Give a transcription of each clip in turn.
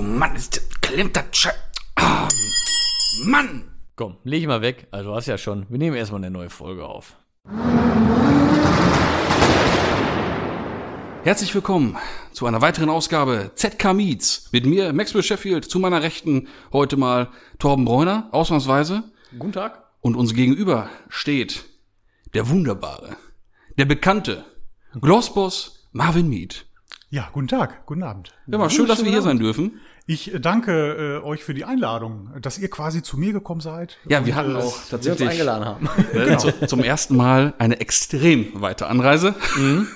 Oh Mann, ist das, klemmt das Sche Ah, Mann! Komm, leg ich mal weg. Also du hast ja schon. Wir nehmen erstmal eine neue Folge auf. Herzlich willkommen zu einer weiteren Ausgabe ZK Meets. Mit mir, Maxwell Sheffield, zu meiner Rechten heute mal Torben Bräuner, ausnahmsweise. Guten Tag. Und uns gegenüber steht der wunderbare, der bekannte Glossboss Marvin Mead. Ja, guten Tag, guten Abend. Ja, mal schön, dass wir hier sein dürfen. Ich äh, danke äh, euch für die Einladung, dass ihr quasi zu mir gekommen seid. Ja, wir hatten auch Sie uns tatsächlich eingeladen haben. äh, zu, zum ersten Mal eine extrem weite Anreise.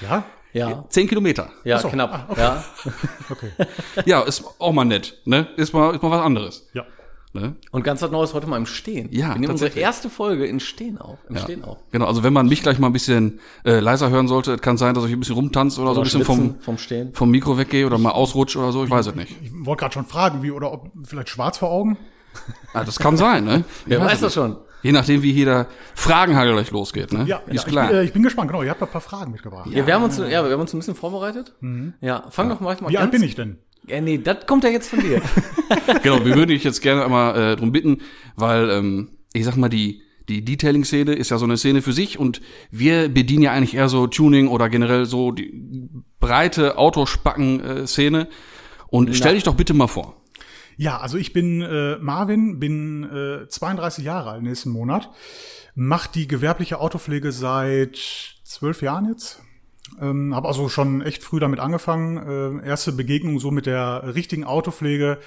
Ja, Ja. Zehn Kilometer. Ja, so. knapp. Ja. okay. Ja, ist auch mal nett, ne? Ist mal, ist mal was anderes. Ja. Ne? Und ganz was Neues heute mal im Stehen. Ja, Wir nehmen unsere erste Folge in Stehen auf. Im Ja. Stehen auf. Genau, also wenn man mich gleich mal ein bisschen äh, leiser hören sollte, kann sein, dass ich ein bisschen rumtanze oder, so ein bisschen vom, vom Stehen. vom Mikro weggehe oder mal ausrutsche oder so, ich weiß es nicht. Ich wollte gerade schon fragen, wie oder ob vielleicht schwarz vor Augen? Ah, das kann sein, ne? Ich Wer weiß es das schon. Je nachdem, wie hier der Fragenhagel gleich losgeht, ne? Ja, ist ja klar. Ich, bin, äh, ich bin gespannt. Genau, ihr habt ein paar Fragen mitgebracht. Ja, wir haben uns, ja, wir haben uns ein bisschen vorbereitet. Ja, fang doch mal, mal Wie alt bin ich denn? Ja, nee, das kommt ja jetzt von dir. genau, wir würden dich jetzt gerne einmal äh, drum bitten, weil ähm, ich sag mal, die die Detailing-Szene ist ja so eine Szene für sich und wir bedienen ja eigentlich eher so Tuning oder generell so die breite Autospacken-Szene. Und stell dich doch bitte mal vor. Ja, also ich bin äh, Marvin, bin äh, 32 Jahre alt nächsten Monat, mach die gewerbliche Autopflege seit zwölf Jahren jetzt. Ähm, habe also schon echt früh damit angefangen. Äh, erste Begegnung so mit der richtigen Autopflege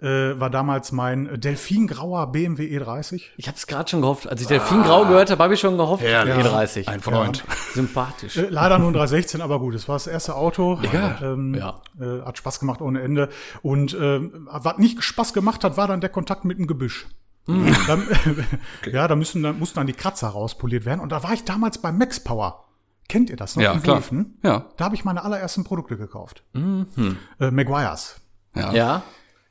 äh, war damals mein Delfingrauer BMW E30. Ich hab's gerade schon gehofft. Als ich Delfingrau gehört habe, habe ich schon gehofft. Herrlich. E30. Ein Freund. Sympathisch. Äh, Leider nur ein 316, aber gut, es war das erste Auto. Ja, ähm, ja. Äh, hat Spaß gemacht ohne Ende. Und ähm, was nicht Spaß gemacht hat, war dann der Kontakt mit dem Gebüsch. Hm. Dann, Ja, da müssen, dann mussten dann die Kratzer rauspoliert werden. Und da war ich damals bei Max Power. Kennt ihr das noch? Ja, in klar. Wulfen? Ja. Da habe ich meine allerersten Produkte gekauft. Mhm. Äh, Maguires. Ja. Ja.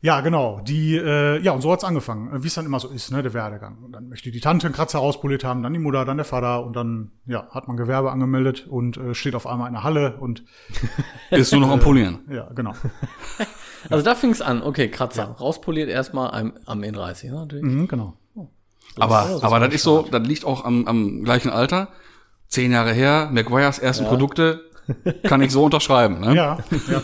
Ja, genau. Die, äh, ja, und so hat's angefangen, äh, wie es dann immer so ist, ne, der Werdegang. Und dann möchte die Tante einen Kratzer rauspoliert haben, dann die Mutter, dann der Vater und dann, ja, hat man Gewerbe angemeldet und äh, steht auf einmal in der Halle und Ist nur noch am Polieren. ja, genau. Also da fing's an. Okay, Kratzer. Rauspoliert erstmal am, am E30, ne, natürlich. Mhm, genau. Aber, aber das ist so, das liegt auch am, am gleichen Alter. Zehn Jahre her, McGuire's ersten Produkte, kann ich so unterschreiben. Ne? Ja, ja.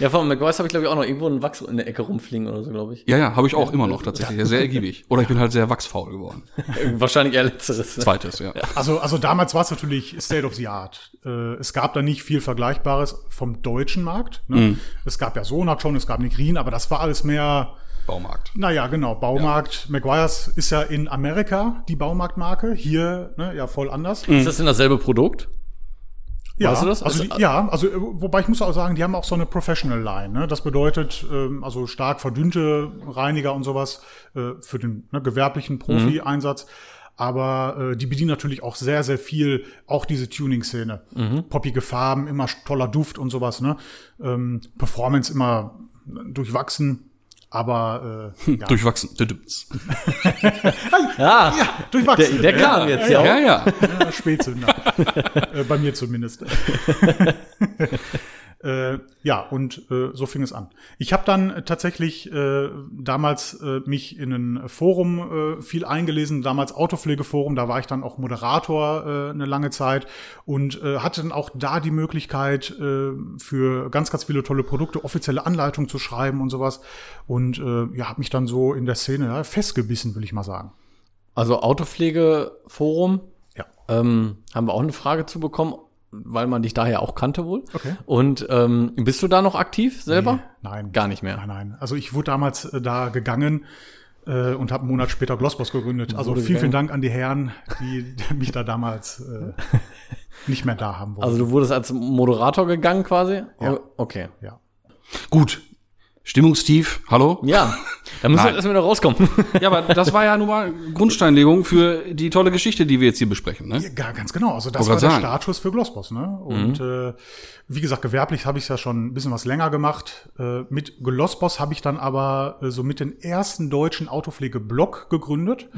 Ja, von McGuire's habe ich, glaube ich, auch noch irgendwo einen Wachs in der Ecke rumfliegen oder so, glaube ich. Ja, ja, habe ich auch immer noch tatsächlich. Sehr ergiebig. Oder ich bin halt sehr wachsfaul geworden. Wahrscheinlich eher letzteres. Ne? Zweites, ja. Also, also damals war es natürlich State of the Art. Äh, es gab da nicht viel Vergleichbares vom deutschen Markt. Ne? Es gab ja Sonat schon, es gab Negrin, aber das war alles mehr, Baumarkt. naja, genau, Baumarkt. Maguires ist ja in Amerika die Baumarktmarke, hier ne, ja voll anders. Ist das denn dasselbe Produkt? Ja, Weißt du das? Also, Also- die, ja, also äh, wobei ich muss auch sagen, die haben auch so eine Professional Line. Ne? Das bedeutet ähm, also stark verdünnte Reiniger und sowas äh, für den ne, gewerblichen Profi-Einsatz. Aber äh, die bedienen natürlich auch sehr, sehr viel auch diese Tuning-Szene. Poppige Farben, immer toller Duft und sowas. Ne? Ähm, Performance immer durchwachsen. Aber äh, ja, Durchwachsen. Düdüms. Ja, durchwachsen. der, der kam jetzt ja, Ja, ja. Ja, Spätzünder. äh, bei mir zumindest. äh, ja, und äh, so fing es an. Ich habe dann tatsächlich äh, damals äh, mich in ein Forum äh, viel eingelesen, damals Autopflegeforum, da war ich dann auch Moderator äh, eine lange Zeit und äh, hatte dann auch da die Möglichkeit, äh, für ganz, ganz viele tolle Produkte offizielle Anleitungen zu schreiben und sowas. Und äh, ja, habe mich dann so in der Szene ja, festgebissen, will ich mal sagen. Also Autopflegeforum. Ja. Ähm, haben wir auch eine Frage zu bekommen, weil man dich daher auch kannte wohl. Okay. Und ähm, bist du da noch aktiv selber? Nein. Gar nicht mehr. Nein, nein. Also ich wurde damals äh, da gegangen äh, und habe einen Monat später Glossboss gegründet. Also vielen, vielen. Dank an die Herren, die mich da damals äh, nicht mehr da haben wollten. Also du wurdest als Moderator gegangen quasi? Ja. Okay. ja. Gut. Stimmungstief. Hallo? Ja. Da muss halt erstmal wieder rauskommen. Ja, aber das war ja nun mal Grundsteinlegung für die tolle Geschichte, die wir jetzt hier besprechen. Ne? Ja, ga- ganz genau. Also das war der sagen. Startschuss für Glossboss. Ne? Und äh, wie gesagt, gewerblich habe ich ja schon ein bisschen was länger gemacht. Äh, mit Glossboss habe ich dann aber äh, so mit den ersten deutschen Autopflegeblog gegründet,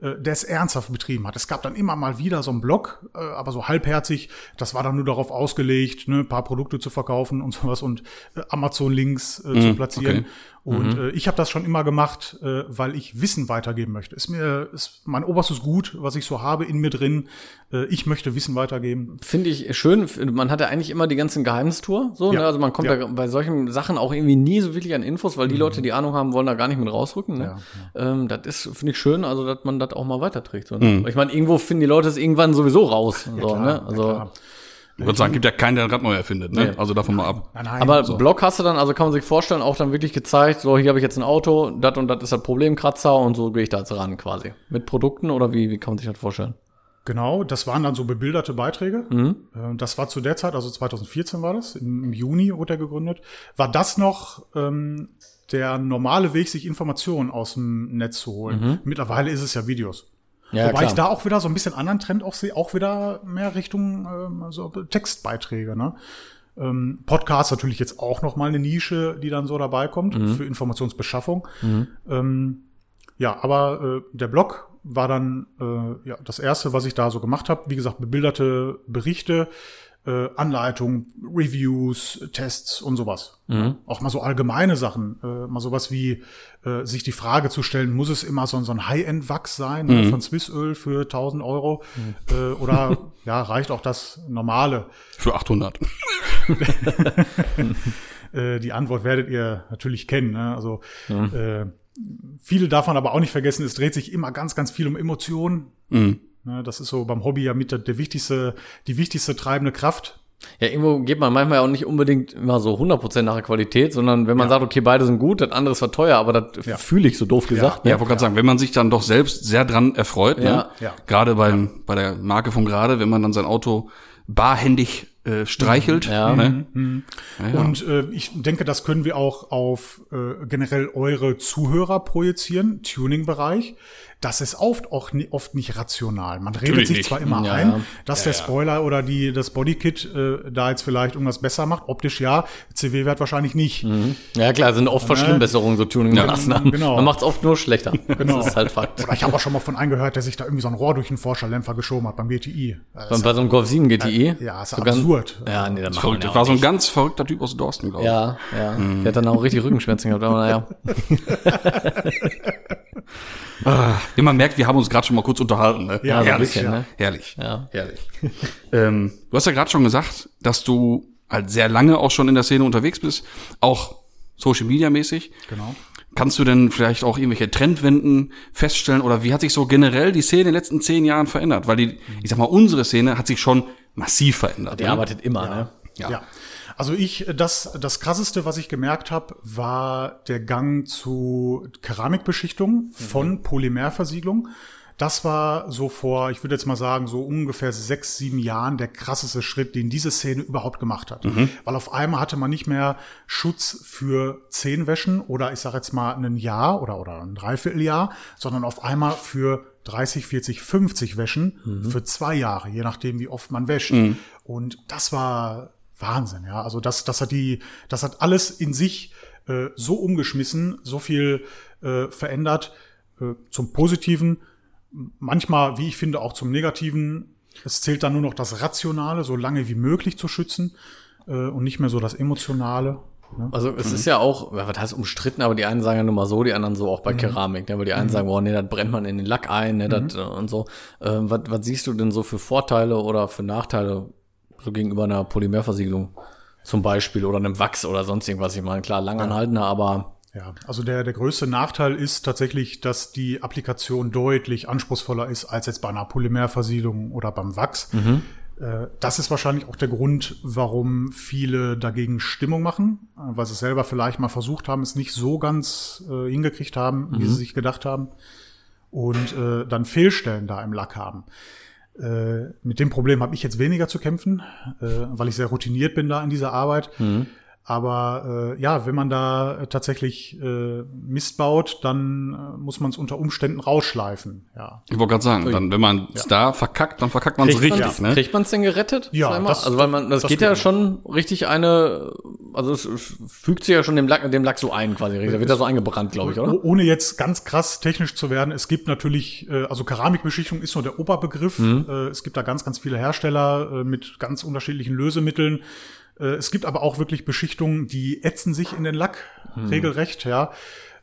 äh, der es ernsthaft betrieben hat. Es gab dann immer mal wieder so einen Blog, äh, aber so halbherzig. Das war dann nur darauf ausgelegt, ne, ein paar Produkte zu verkaufen und sowas und äh, Amazon-Links äh, zu platzieren. okay. Und äh, ich habe das schon immer gemacht, äh, weil ich Wissen weitergeben möchte. Ist mir ist mein oberstes Gut, was ich so habe in mir drin. Äh, ich möchte Wissen weitergeben. Finde ich schön. Man hat ja eigentlich immer die ganzen Geheimnistour. So, Ja. ne? Also man kommt Ja. ja. bei solchen Sachen auch irgendwie nie so wirklich an Infos, weil die Leute, die Ahnung haben, wollen da gar nicht mit rausrücken. Ne? Ähm, das ist, finde ich schön, also dass man das auch mal weiterträgt. So, ne? Ich meine, irgendwo finden die Leute es irgendwann sowieso raus. so, klar, ne? ja, Also, klar. Ich würde sagen, gibt ja keinen, der ein Rad neu erfindet. Ne? Nee. Also davon mal ab. Nein, nein, aber so. Blog hast du dann, also kann man sich vorstellen, auch dann wirklich gezeigt, so hier habe ich jetzt ein Auto, das und das ist das Problemkratzer und so gehe ich da jetzt ran quasi. Mit Produkten oder wie, wie kann man sich das vorstellen? Genau, das waren dann so bebilderte Beiträge. Mhm. Äh, Das war zu der Zeit, also 2014 war das, im Juni wurde er gegründet. War das noch ähm, der normale Weg, sich Informationen aus dem Netz zu holen? Mittlerweile ist es ja Videos. Mhm. Ja, Wobei klar. ich da auch wieder so ein bisschen anderen Trend auch sehe, auch wieder mehr Richtung ähm, so Textbeiträge. Ne? Ähm, Podcast natürlich jetzt auch noch mal eine Nische, die dann so dabei kommt Mhm. für Informationsbeschaffung. Ähm, ja, aber äh, der Blog war dann äh, ja, das erste, was ich da so gemacht habe. Wie gesagt, bebilderte Berichte, äh, Anleitungen, Reviews, Tests und sowas. Auch mal so allgemeine Sachen. Äh, mal sowas wie äh, sich die Frage zu stellen, muss es immer so, ein- so ein High-End-Wachs sein ne, von Swissöl für 1000 Euro? Äh, oder ja, reicht auch das normale? Für 800. Äh, die Antwort werdet ihr natürlich kennen. Ne? Also äh, viele davon aber auch nicht vergessen, es dreht sich immer ganz, ganz viel um Emotionen. Mhm. Ne? Das ist so beim Hobby ja mit der, der wichtigste, die wichtigste treibende Kraft. Ja, irgendwo geht man manchmal auch nicht unbedingt immer so 100% nach der Qualität, sondern wenn man sagt, okay, beide sind gut, das andere ist zwar teuer, aber das Ja. fühle ich so doof gesagt. Ja, ne? wollte gerade sagen, wenn man sich dann doch selbst sehr dran erfreut, ne? Ja. Ja. gerade beim, bei der Marke von gerade, wenn man dann sein Auto barhändig äh, streichelt, Ja. ne? Ja. Und äh, ich denke, das können wir auch auf äh, generell eure Zuhörer projizieren, Tuning-Bereich. Das ist oft auch oft nicht rational. Man redet Natürlich sich nicht. zwar immer Ja, ein, ja. dass der Spoiler oder die, das Bodykit äh, da jetzt vielleicht irgendwas besser macht. Optisch ja, CW-Wert wahrscheinlich nicht. Ja, klar, sind oft Verschlimmbesserungen, so Tuning-Maßnahmen. genau. Man macht es oft nur schlechter. Genau. Das ist halt Fakt. Oder ich habe auch schon mal von einem gehört, der sich da irgendwie so ein Rohr durch den Forscherlämpfer geschoben hat beim GTI. Das Bei, bei so einem Golf 7 GTI. Ja, ist so ganz- absurd. Ja, nee, das macht man Verrückt. ja Das war so ein ganz verrückter Typ aus Dorsten, glaube ich. Ja, ja. Der hat dann auch richtig Rückenschmerzen gehabt, aber naja. Ah, man merkt, wir haben uns gerade schon mal kurz unterhalten. Ne? Ja, so ein herrlich, bisschen, ne? herrlich, Ja. herrlich. ähm, du hast ja gerade schon gesagt, dass du halt sehr lange auch schon in der Szene unterwegs bist, auch Social Media mäßig. Genau. Kannst du denn vielleicht auch irgendwelche Trendwenden feststellen oder wie hat sich so generell die Szene in den letzten zehn Jahren verändert? Weil die, ich sag mal, unsere Szene hat sich schon massiv verändert. Die ne? arbeitet immer, ne? Ja. Ja. Also ich, das, das krasseste, was ich gemerkt habe, war der Gang zu Keramikbeschichtung von Polymerversiegelung. Das war so vor, ich würde jetzt mal sagen, so ungefähr sechs, sieben Jahren der krasseste Schritt, den diese Szene überhaupt gemacht hat. Weil auf einmal hatte man nicht mehr Schutz für zehn Wäschen oder ich sage jetzt mal ein Jahr oder, oder ein Dreivierteljahr, sondern auf einmal für 30, 40, 50 Wäschen für zwei Jahre, je nachdem, wie oft man wäscht. Und das war Wahnsinn, ja. Also das, das hat die, das hat alles in sich äh, so umgeschmissen, so viel äh, verändert äh, zum Positiven, manchmal, wie ich finde, auch zum Negativen. Es zählt dann nur noch das Rationale, so lange wie möglich zu schützen äh, und nicht mehr so das Emotionale. Ne? Also es ist ja auch, was heißt umstritten, aber die einen sagen ja nur mal so, die anderen so auch bei Keramik, ne? weil die einen sagen, boah, nee, das brennt man in den Lack ein, ne, das, äh, und so. Ähm, was, was siehst du denn so für Vorteile oder für Nachteile so gegenüber einer Polymerversiegelung zum Beispiel oder einem Wachs oder sonst irgendwas? Ich meine, klar, langanhaltender, aber Ja, also der, der größte Nachteil ist tatsächlich, dass die Applikation deutlich anspruchsvoller ist als jetzt bei einer Polymerversiegelung oder beim Wachs. Äh, Das ist wahrscheinlich auch der Grund, warum viele dagegen Stimmung machen, äh, weil sie es selber vielleicht mal versucht haben, es nicht so ganz äh, hingekriegt haben, wie sie sich gedacht haben und äh, dann Fehlstellen da im Lack haben. Äh, mit dem Problem habe ich jetzt weniger zu kämpfen, äh, weil ich sehr routiniert bin da in dieser Arbeit. Aber äh, ja, wenn man da äh, tatsächlich äh, Mist baut, dann äh, muss man es unter Umständen rausschleifen. Ja. Ich wollte gerade sagen, dann, wenn man es da verkackt, dann verkackt man es richtig. man's- Ne? Kriegt man es denn gerettet? Ja, das- also weil man, das, das geht ja schon richtig eine, also es fügt sich ja schon dem Lack, dem Lack so ein quasi. Da wird ja so eingebrannt, glaube ich, oder? Oh- Ohne jetzt ganz krass technisch zu werden, es gibt natürlich, äh, also Keramikbeschichtung ist nur der Oberbegriff. Mhm. Äh, es gibt da ganz, ganz viele Hersteller äh, mit ganz unterschiedlichen Lösemitteln. Äh, es gibt aber auch wirklich Beschichtungen, die ätzen sich in den Lack Mhm. regelrecht, ja.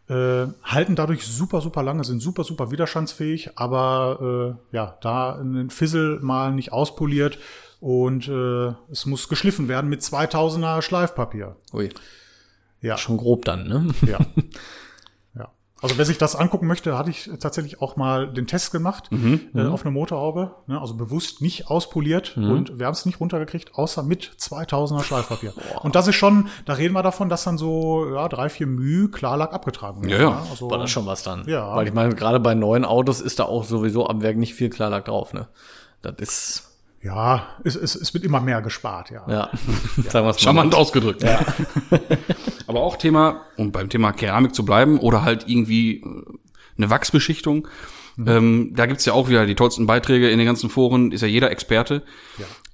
Äh, halten dadurch super, super lange, sind super, super widerstandsfähig, aber äh, ja, da ein Fizzle mal nicht auspoliert und äh, es muss geschliffen werden mit 2000er Schleifpapier. Ui. Ja. Schon grob dann, ne? Ja. ja. Also wer sich das angucken möchte, hatte ich tatsächlich auch mal den Test gemacht äh, auf eine Motorhaube. Ne, also bewusst nicht auspoliert und wir haben es nicht runtergekriegt, außer mit 2000er Schleifpapier. Und das ist schon, da reden wir davon, dass dann so ja, drei, vier Müh Klarlack abgetragen Ja, werden. ja. Also, War das schon was dann? Ja. Weil ich meine, gerade bei neuen Autos ist da auch sowieso am Werk nicht viel Klarlack drauf, ne? Das ist, ja, es, es, es wird immer mehr gespart, ja. ja, sagen wir es mal. Charmant ausgedrückt. Ja. Aber auch Thema, um beim Thema Keramik zu bleiben, oder halt irgendwie äh, eine Wachsbeschichtung. Ähm, da gibt's ja auch wieder die tollsten Beiträge in den ganzen Foren, ist ja jeder Experte.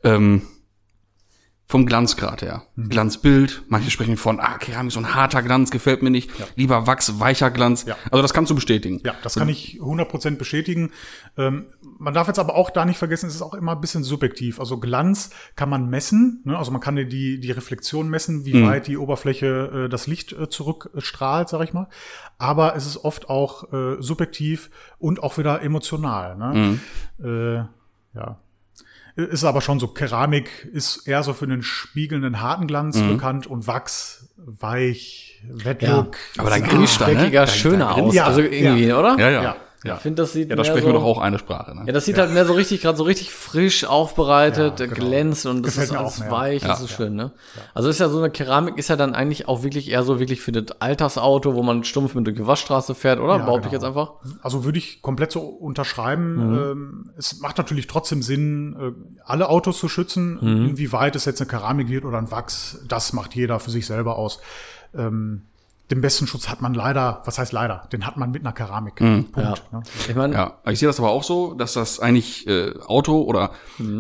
Ähm, vom Glanzgrad her. Glanzbild, manche sprechen von, ah, Keramik, so ein harter Glanz, gefällt mir nicht. Lieber Wachs, weicher Glanz. Ja. Also das kannst du bestätigen. Ja, das kann ich 100% bestätigen. Ähm, man darf jetzt aber auch da nicht vergessen, es ist auch immer ein bisschen subjektiv. Also Glanz kann man messen, ne? also man kann die, die Reflexion messen, wie weit die Oberfläche äh, das Licht äh, zurückstrahlt, sag ich mal. Aber es ist oft auch äh, subjektiv und auch wieder emotional. Ne? Äh, ja. Ist aber schon so, Keramik ist eher so für einen spiegelnden, harten Glanz bekannt und Wachs, weich, Wettlook. Aber da Ah, grinst er, ne? Speckiger, Da- schöner aus. Ja, also irgendwie, ja. oder? Ja, ja. Ja. Ja. Ich finde, das sieht Ja, da sprechen so, wir doch auch eine Sprache. Ne? Ja, das sieht halt mehr so richtig, gerade so richtig frisch aufbereitet, Ja, genau. glänzt und das Gefällt ist alles auch weich, das Ja. ist schön, ne? Also ist ja so eine Keramik ist ja dann eigentlich auch wirklich eher so wirklich für das Alltagsauto, wo man stumpf mit der Gewaschstraße fährt, oder? Ja, Behaupte ich genau. jetzt einfach. Also würde ich komplett so unterschreiben. Ähm, es macht natürlich trotzdem Sinn, äh, alle Autos zu schützen. Inwieweit es jetzt eine Keramik wird oder ein Wachs, das macht jeder für sich selber aus. Ähm, den besten Schutz hat man leider, was heißt leider, den hat man mit einer Keramik. Punkt. Ja. Ne? Ich meine, Ja, ich sehe das aber auch so, dass das eigentlich äh, Auto oder,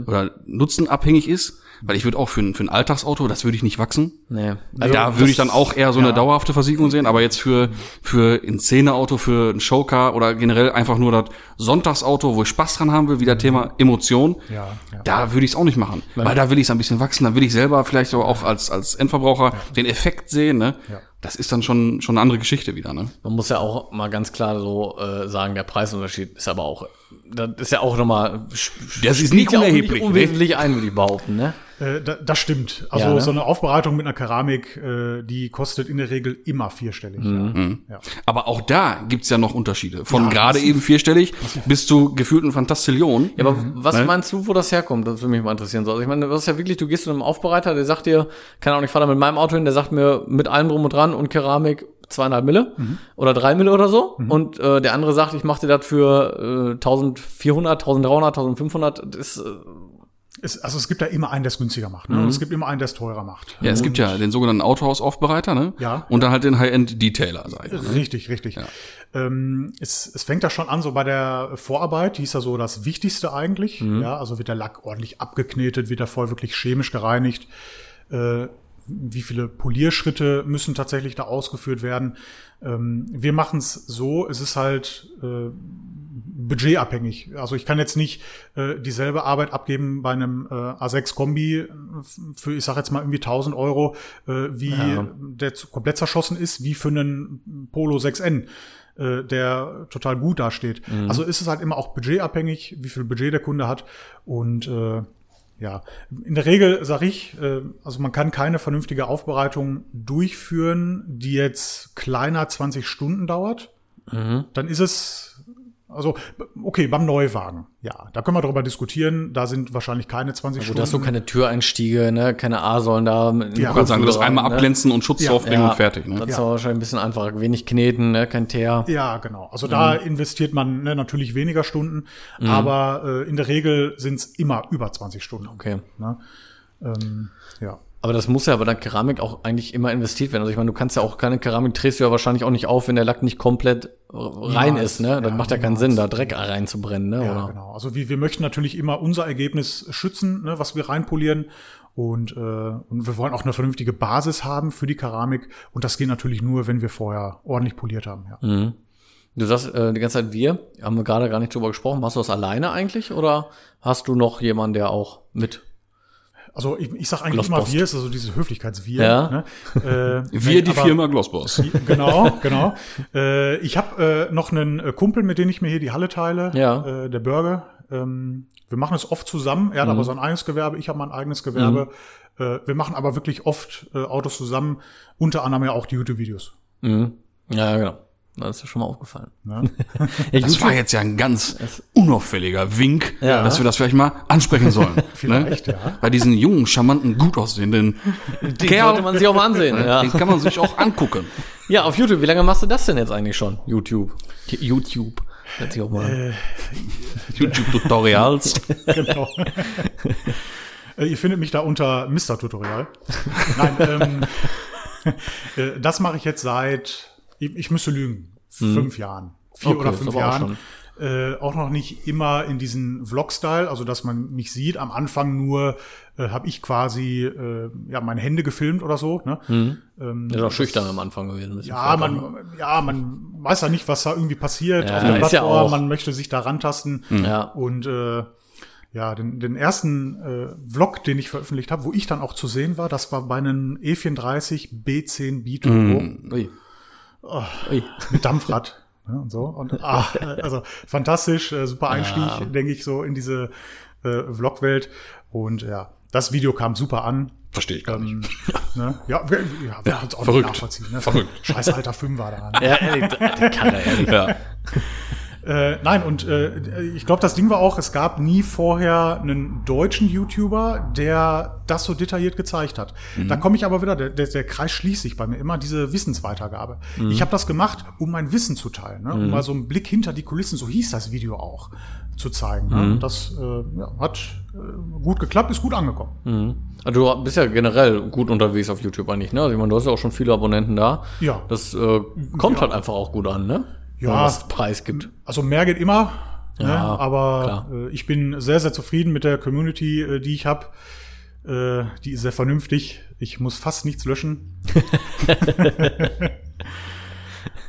oder Nutzen abhängig ist. Weil ich würde auch für ein, für ein Alltagsauto, das würde ich nicht wachsen. nee. Also da würde ich dann auch eher so eine dauerhafte Versiegelung sehen, aber jetzt für, für ein Szeneauto, für ein Showcar oder generell einfach nur das Sonntagsauto, wo ich Spaß dran haben will, wieder Thema Emotion, Ja, ja. da würde ich es auch nicht machen. Weil da will ich es ein bisschen wachsen, da will ich selber vielleicht aber auch als, als Endverbraucher den Effekt sehen, ne? Das ist dann schon, schon eine andere Geschichte wieder, ne? Man muss ja auch mal ganz klar so äh, sagen, der Preisunterschied ist aber auch, das ist ja auch nochmal, Das ist nicht unerheblich, ne? unwesentlich ein, würde ich behaupten, ne? Äh, da, das stimmt. Also Ja, ne? so eine Aufbereitung mit einer Keramik, äh, die kostet in der Regel immer vierstellig. Mhm. Ja. Ja. Aber auch da gibt's ja noch Unterschiede. Von Ja, gerade eben vierstellig bis zu gefühlten Fantastillion. Ja, aber was Ne? meinst du, wo das herkommt? Das würde mich mal interessieren. So, Also ich meine, das ist ja wirklich, du gehst zu einem Aufbereiter, der sagt dir, keine Ahnung, ich fahre da mit meinem Auto hin, der sagt mir mit allem drum und dran und Keramik zweieinhalb Mille oder drei Mille oder so. Und äh, der andere sagt, ich mache dir das für äh, 1400, 1300, 1500. Das ist, äh, Es, also es gibt da immer einen, der es günstiger macht. Ne? Mhm. Und es gibt immer einen, der es teurer macht. Ja, es gibt ja den sogenannten Autohausaufbereiter, ne? Ja. Und dann halt den High-End-Detailer, sag ich. mal. Richtig, richtig. Ähm, es, es fängt da schon an, so bei der Vorarbeit, die ist ja so das Wichtigste eigentlich. Ja, also wird der Lack ordentlich abgeknetet, wird er voll wirklich chemisch gereinigt. Äh, wie viele Polierschritte müssen tatsächlich da ausgeführt werden? Ähm, wir machen es so, es ist halt äh, budgetabhängig. Also ich kann jetzt nicht äh, dieselbe Arbeit abgeben bei einem äh, A6 Kombi für, ich sag jetzt mal irgendwie 1000 Euro, äh, wie Ja. der komplett zerschossen ist, wie für einen Polo 6N äh, der total gut dasteht. Also ist es halt immer auch budgetabhängig, wie viel Budget der Kunde hat. Und äh, ja, in der Regel sage ich, äh, also man kann keine vernünftige Aufbereitung durchführen, die jetzt kleiner 20 Stunden dauert. Dann ist es also okay beim Neuwagen. Ja, da können wir darüber diskutieren. Da sind wahrscheinlich keine 20 gut, Stunden. da hast du keine Türeinstiege, ne? keine A-Säulen da. Ja, kann sagen, das einmal ne? abglänzen und Schutz Ja. draufbringen Ja, und fertig, ne? Das ist aber wahrscheinlich ein bisschen einfacher. Wenig kneten, ne? kein Teer. Ja, genau. Also da investiert man ne, natürlich weniger Stunden, aber äh, in der Regel sind es immer über 20 Stunden. Okay. Ne? Ähm, ja. Aber das muss ja bei der Keramik auch eigentlich immer investiert werden. Also ich meine, du kannst ja auch keine Keramik drehst du ja wahrscheinlich auch nicht auf, wenn der Lack nicht komplett rein Niemals. ist, ne? Dann Ja, macht ja keinen niemals. Sinn, da Dreck reinzubrennen, ne? Ja, Oder? genau. Also wir, wir möchten natürlich immer unser Ergebnis schützen, ne, was wir reinpolieren. Und, äh, und wir wollen auch eine vernünftige Basis haben für die Keramik. Und das geht natürlich nur, wenn wir vorher ordentlich poliert haben. Ja. Mhm. Du sagst äh, die ganze Zeit wir, haben wir gerade gar nicht drüber gesprochen. Machst du das alleine eigentlich oder hast du noch jemanden, der auch mit? Also ich, ich sage eigentlich Glosspost. immer wir, ist also dieses Höflichkeitswir. Ja. Ne? Äh, Wir, die aber- Firma Glossboss. Genau, genau. Äh, ich habe äh, noch einen äh, Kumpel, mit dem ich mir hier die Halle teile, Ja. äh, der Bürger. Ähm, wir machen es oft zusammen. Er hat Mhm. aber sein eigenes Gewerbe, ich habe mein eigenes Gewerbe. Äh, wir machen aber wirklich oft äh, Autos zusammen, unter anderem ja auch die YouTube-Videos. Mhm. Ja, genau. Das ist ja schon mal aufgefallen. Ne? Ja, Das war jetzt ja ein ganz unauffälliger Wink, Ja. dass wir das vielleicht mal ansprechen sollen. Vielleicht, ne? ja. Bei diesen jungen, charmanten, gut aussehenden Den sollte man sich auch mal ansehen. Ja. den kann man sich auch angucken. ja, auf YouTube. Wie lange machst du das denn jetzt eigentlich schon? YouTube. YouTube. Hört sich auch mal Äh. YouTube-Tutorials. genau. Ihr findet mich da unter Mr. Tutorial. Nein, ähm, äh, das mache ich jetzt seit, ich, ich müsste lügen, fünf Jahren. Vier Mhm. Okay, oder fünf aber auch Jahren. Äh, auch noch nicht immer in diesen Vlog-Style, also dass man mich sieht. Am Anfang nur äh, habe ich quasi äh, ja meine Hände gefilmt oder so. Ne? Ähm, Ist auch schüchtern am Anfang gewesen. ja, man, ja, man weiß ja nicht, was da irgendwie passiert Ja, auf der ja Plattform. auch. man möchte sich da rantasten. Ja. Und äh, ja, den, den ersten äh, Vlog, den ich veröffentlicht habe, wo ich dann auch zu sehen war, das war bei einem E34 B10 Biturbo Ui. Ui. mit Dampfrad. ne, und so. Und ah, also fantastisch, äh, super Einstieg, Ja. denke ich, so in diese äh, Vlog-Welt. Und ja, das Video kam super an. Verstehe ich gar nicht. Ähm, ne? Ja, wir, ja, wir können es auch verrückt. nicht nachvollziehen. Ne? Verrückt. Scheiß alter Fünfer da. Ja, ehrlich, der kann er ehrlich. Ja. Äh, nein, und äh, ich glaube, das Ding war auch, es gab nie vorher einen deutschen YouTuber, der das so detailliert gezeigt hat. Da komme ich aber wieder, der, der, der Kreis schließt sich bei mir immer, diese Wissensweitergabe. Ich habe das gemacht, um mein Wissen zu teilen, ne? um mal so einen Blick hinter die Kulissen, so hieß das Video auch, zu zeigen. Ne? Und Das äh, ja, hat äh, gut geklappt, ist gut angekommen. Mhm. Also du bist ja generell gut unterwegs auf YouTube eigentlich, ne? Also ich meine, du hast ja auch schon viele Abonnenten da. Ja. Das äh, kommt halt einfach auch gut an, ne? Ja. Das Preis gibt. Also mehr geht immer, ne? Ja, aber klar. äh, ich bin sehr, sehr zufrieden mit der Community, äh, die ich habe. Äh, die ist sehr vernünftig. Ich muss fast nichts löschen.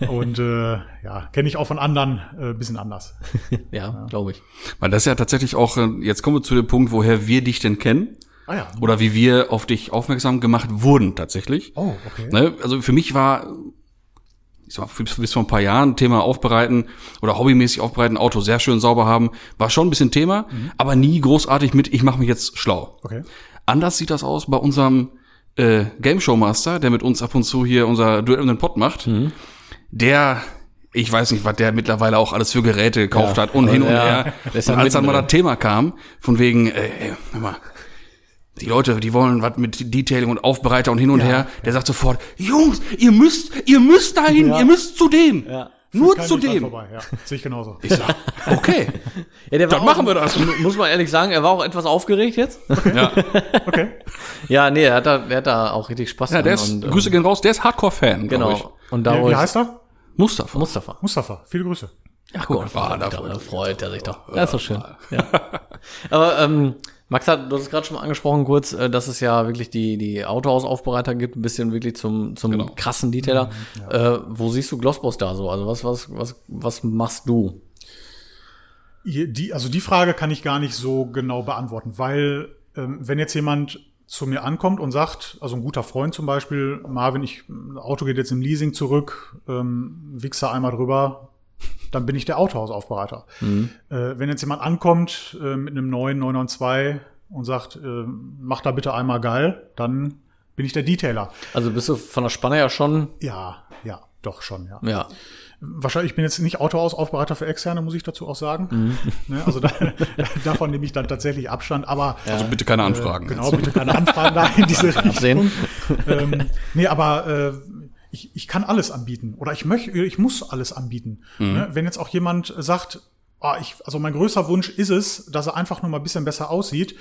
Und äh, ja, kenne ich auch von anderen äh, bisschen anders. Ja, glaube ich. Weil das ist ja tatsächlich auch, jetzt kommen wir zu dem Punkt, woher wir dich denn kennen. Ah ja. Oder wie wir auf dich aufmerksam gemacht wurden tatsächlich. Oh, okay. Ne? Also für mich war, ich sag mal, bis, vor ein paar Jahren Thema aufbereiten oder hobbymäßig aufbereiten, Auto sehr schön sauber haben, war schon ein bisschen Thema, aber nie großartig mit, ich mache mich jetzt schlau. Okay. Anders sieht das aus bei unserem äh, Game Show Master, der mit uns ab und zu hier unser Duell um den Pott macht. Der, ich weiß nicht, was der mittlerweile auch alles für Geräte gekauft Ja, hat und hin und ja, her. ja Und als dann mal das Thema kam, von wegen, äh, ey, hör mal, die Leute, die wollen was mit Detailing und Aufbereiter und hin und her, der sagt sofort, Jungs, ihr müsst, ihr müsst dahin, Ja. ihr müsst zu dem. Ja. Nur zu dem. Vorbei. Ja, sehe ich genauso. Ich sag, okay. Ja, der Dann auch- machen wir das. mu- Muss man ehrlich sagen, er war auch etwas aufgeregt jetzt. ja. Okay. ja, nee, er hat da, der hat da auch richtig Spaß ja, der ist, und, ähm, Grüße gehen raus, der ist Hardcore-Fan, Genau. genau. Und Wie, dadurch wie heißt er? Mustafa. Mustafa. Mustafa. Viele Grüße. Ach Gott, Ah, da da freut er freut er sich doch. Ja, ist doch schön. Ja. Aber ähm, Max hat, du hast es gerade schon mal angesprochen kurz, äh, dass es ja wirklich die, die Autohausaufbereiter gibt, ein bisschen wirklich zum, zum Genau. krassen Detailer. Äh, wo siehst du Glossboss da so? Also was, was, was, was machst du? Die, also die Frage kann ich gar nicht so genau beantworten, weil ähm, wenn jetzt jemand zu mir ankommt und sagt, also ein guter Freund zum Beispiel, Marvin, ich, Auto geht jetzt im Leasing zurück, ähm, wichse einmal drüber, dann bin ich der Autohausaufbereiter. Äh, wenn jetzt jemand ankommt äh, mit einem neuen 992 und sagt, äh, mach da bitte einmal geil, dann bin ich der Detailer. Also bist du von der Spanne ja schon, Ja, ja, doch schon, ja. ja. Wahrscheinlich, ich bin jetzt nicht Autohausaufbereiter für Externe, muss ich dazu auch sagen. Ne, also da, davon nehme ich dann tatsächlich Abstand, aber Also bitte keine Anfragen. genau, bitte keine Anfragen da in diese Absehen. Richtung. ähm, nee, aber äh, ich, ich kann alles anbieten oder ich möchte, ich muss alles anbieten. Ne, wenn jetzt auch jemand sagt, ah, ich, also mein größter Wunsch ist es, dass er einfach nur mal ein bisschen besser aussieht,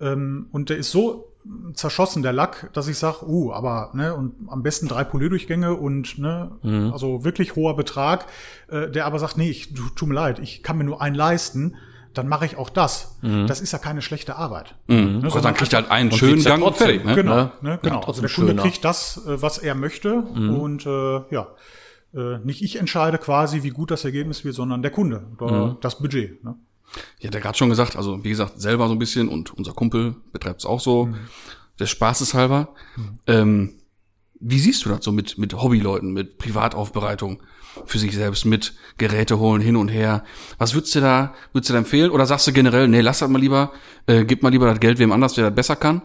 Ähm, und der ist so zerschossen, der Lack, dass ich sage, uh, aber, ne, und am besten drei Polierdurchgänge und, ne, Mhm. also wirklich hoher Betrag, äh, der aber sagt, nee, ich, tu- tut mir leid, ich kann mir nur einen leisten, dann mache ich auch das. Mhm. Das ist ja keine schlechte Arbeit. Mhm. Ne, Gott, dann sondern kriegt er halt einen Und schönen ja Gang und trotzdem, fertig, ne? Genau, Ne? ne, genau. also der Kunde schöner. kriegt das, äh, was er möchte und äh, ja, äh, nicht ich entscheide quasi, wie gut das Ergebnis wird, sondern der Kunde, oder das Budget. Ne? Ja, der gerade schon gesagt, also wie gesagt, selber so ein bisschen und unser Kumpel betreibt es auch so, des Spaßes halber. Ähm, wie siehst du das so mit, mit Hobbyleuten, mit Privataufbereitung für sich selbst, mit Geräte holen hin und her? Was würdest du da, würdest du da empfehlen? Oder sagst du generell, nee, lass das mal lieber, äh, gib mal lieber das Geld wem anders, der das besser kann?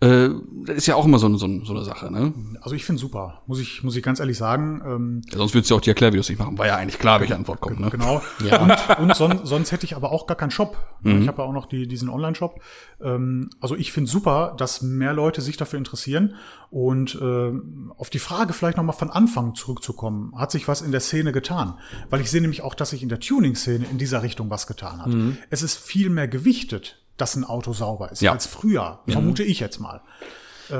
Äh, das ist ja auch immer so, so, so eine Sache, ne? Also ich finde super, muss ich, muss ich ganz ehrlich sagen. Ähm, Ja, sonst würdest du auch die Erklärvideos nicht machen. War ja eigentlich klar, welche Antwort kommt, ne? Genau. Und, und son, sonst hätte ich aber auch gar keinen Shop. Ich habe ja auch noch die, diesen Online-Shop. Ähm, also ich finde super, dass mehr Leute sich dafür interessieren. Und ähm, auf die Frage vielleicht nochmal von Anfang zurückzukommen, hat sich was in der Szene getan? Weil ich sehe nämlich auch, dass sich in der Tuning-Szene in dieser Richtung was getan hat. Es ist viel mehr gewichtet, dass ein Auto sauber ist, Ja. als früher, vermute ich jetzt mal.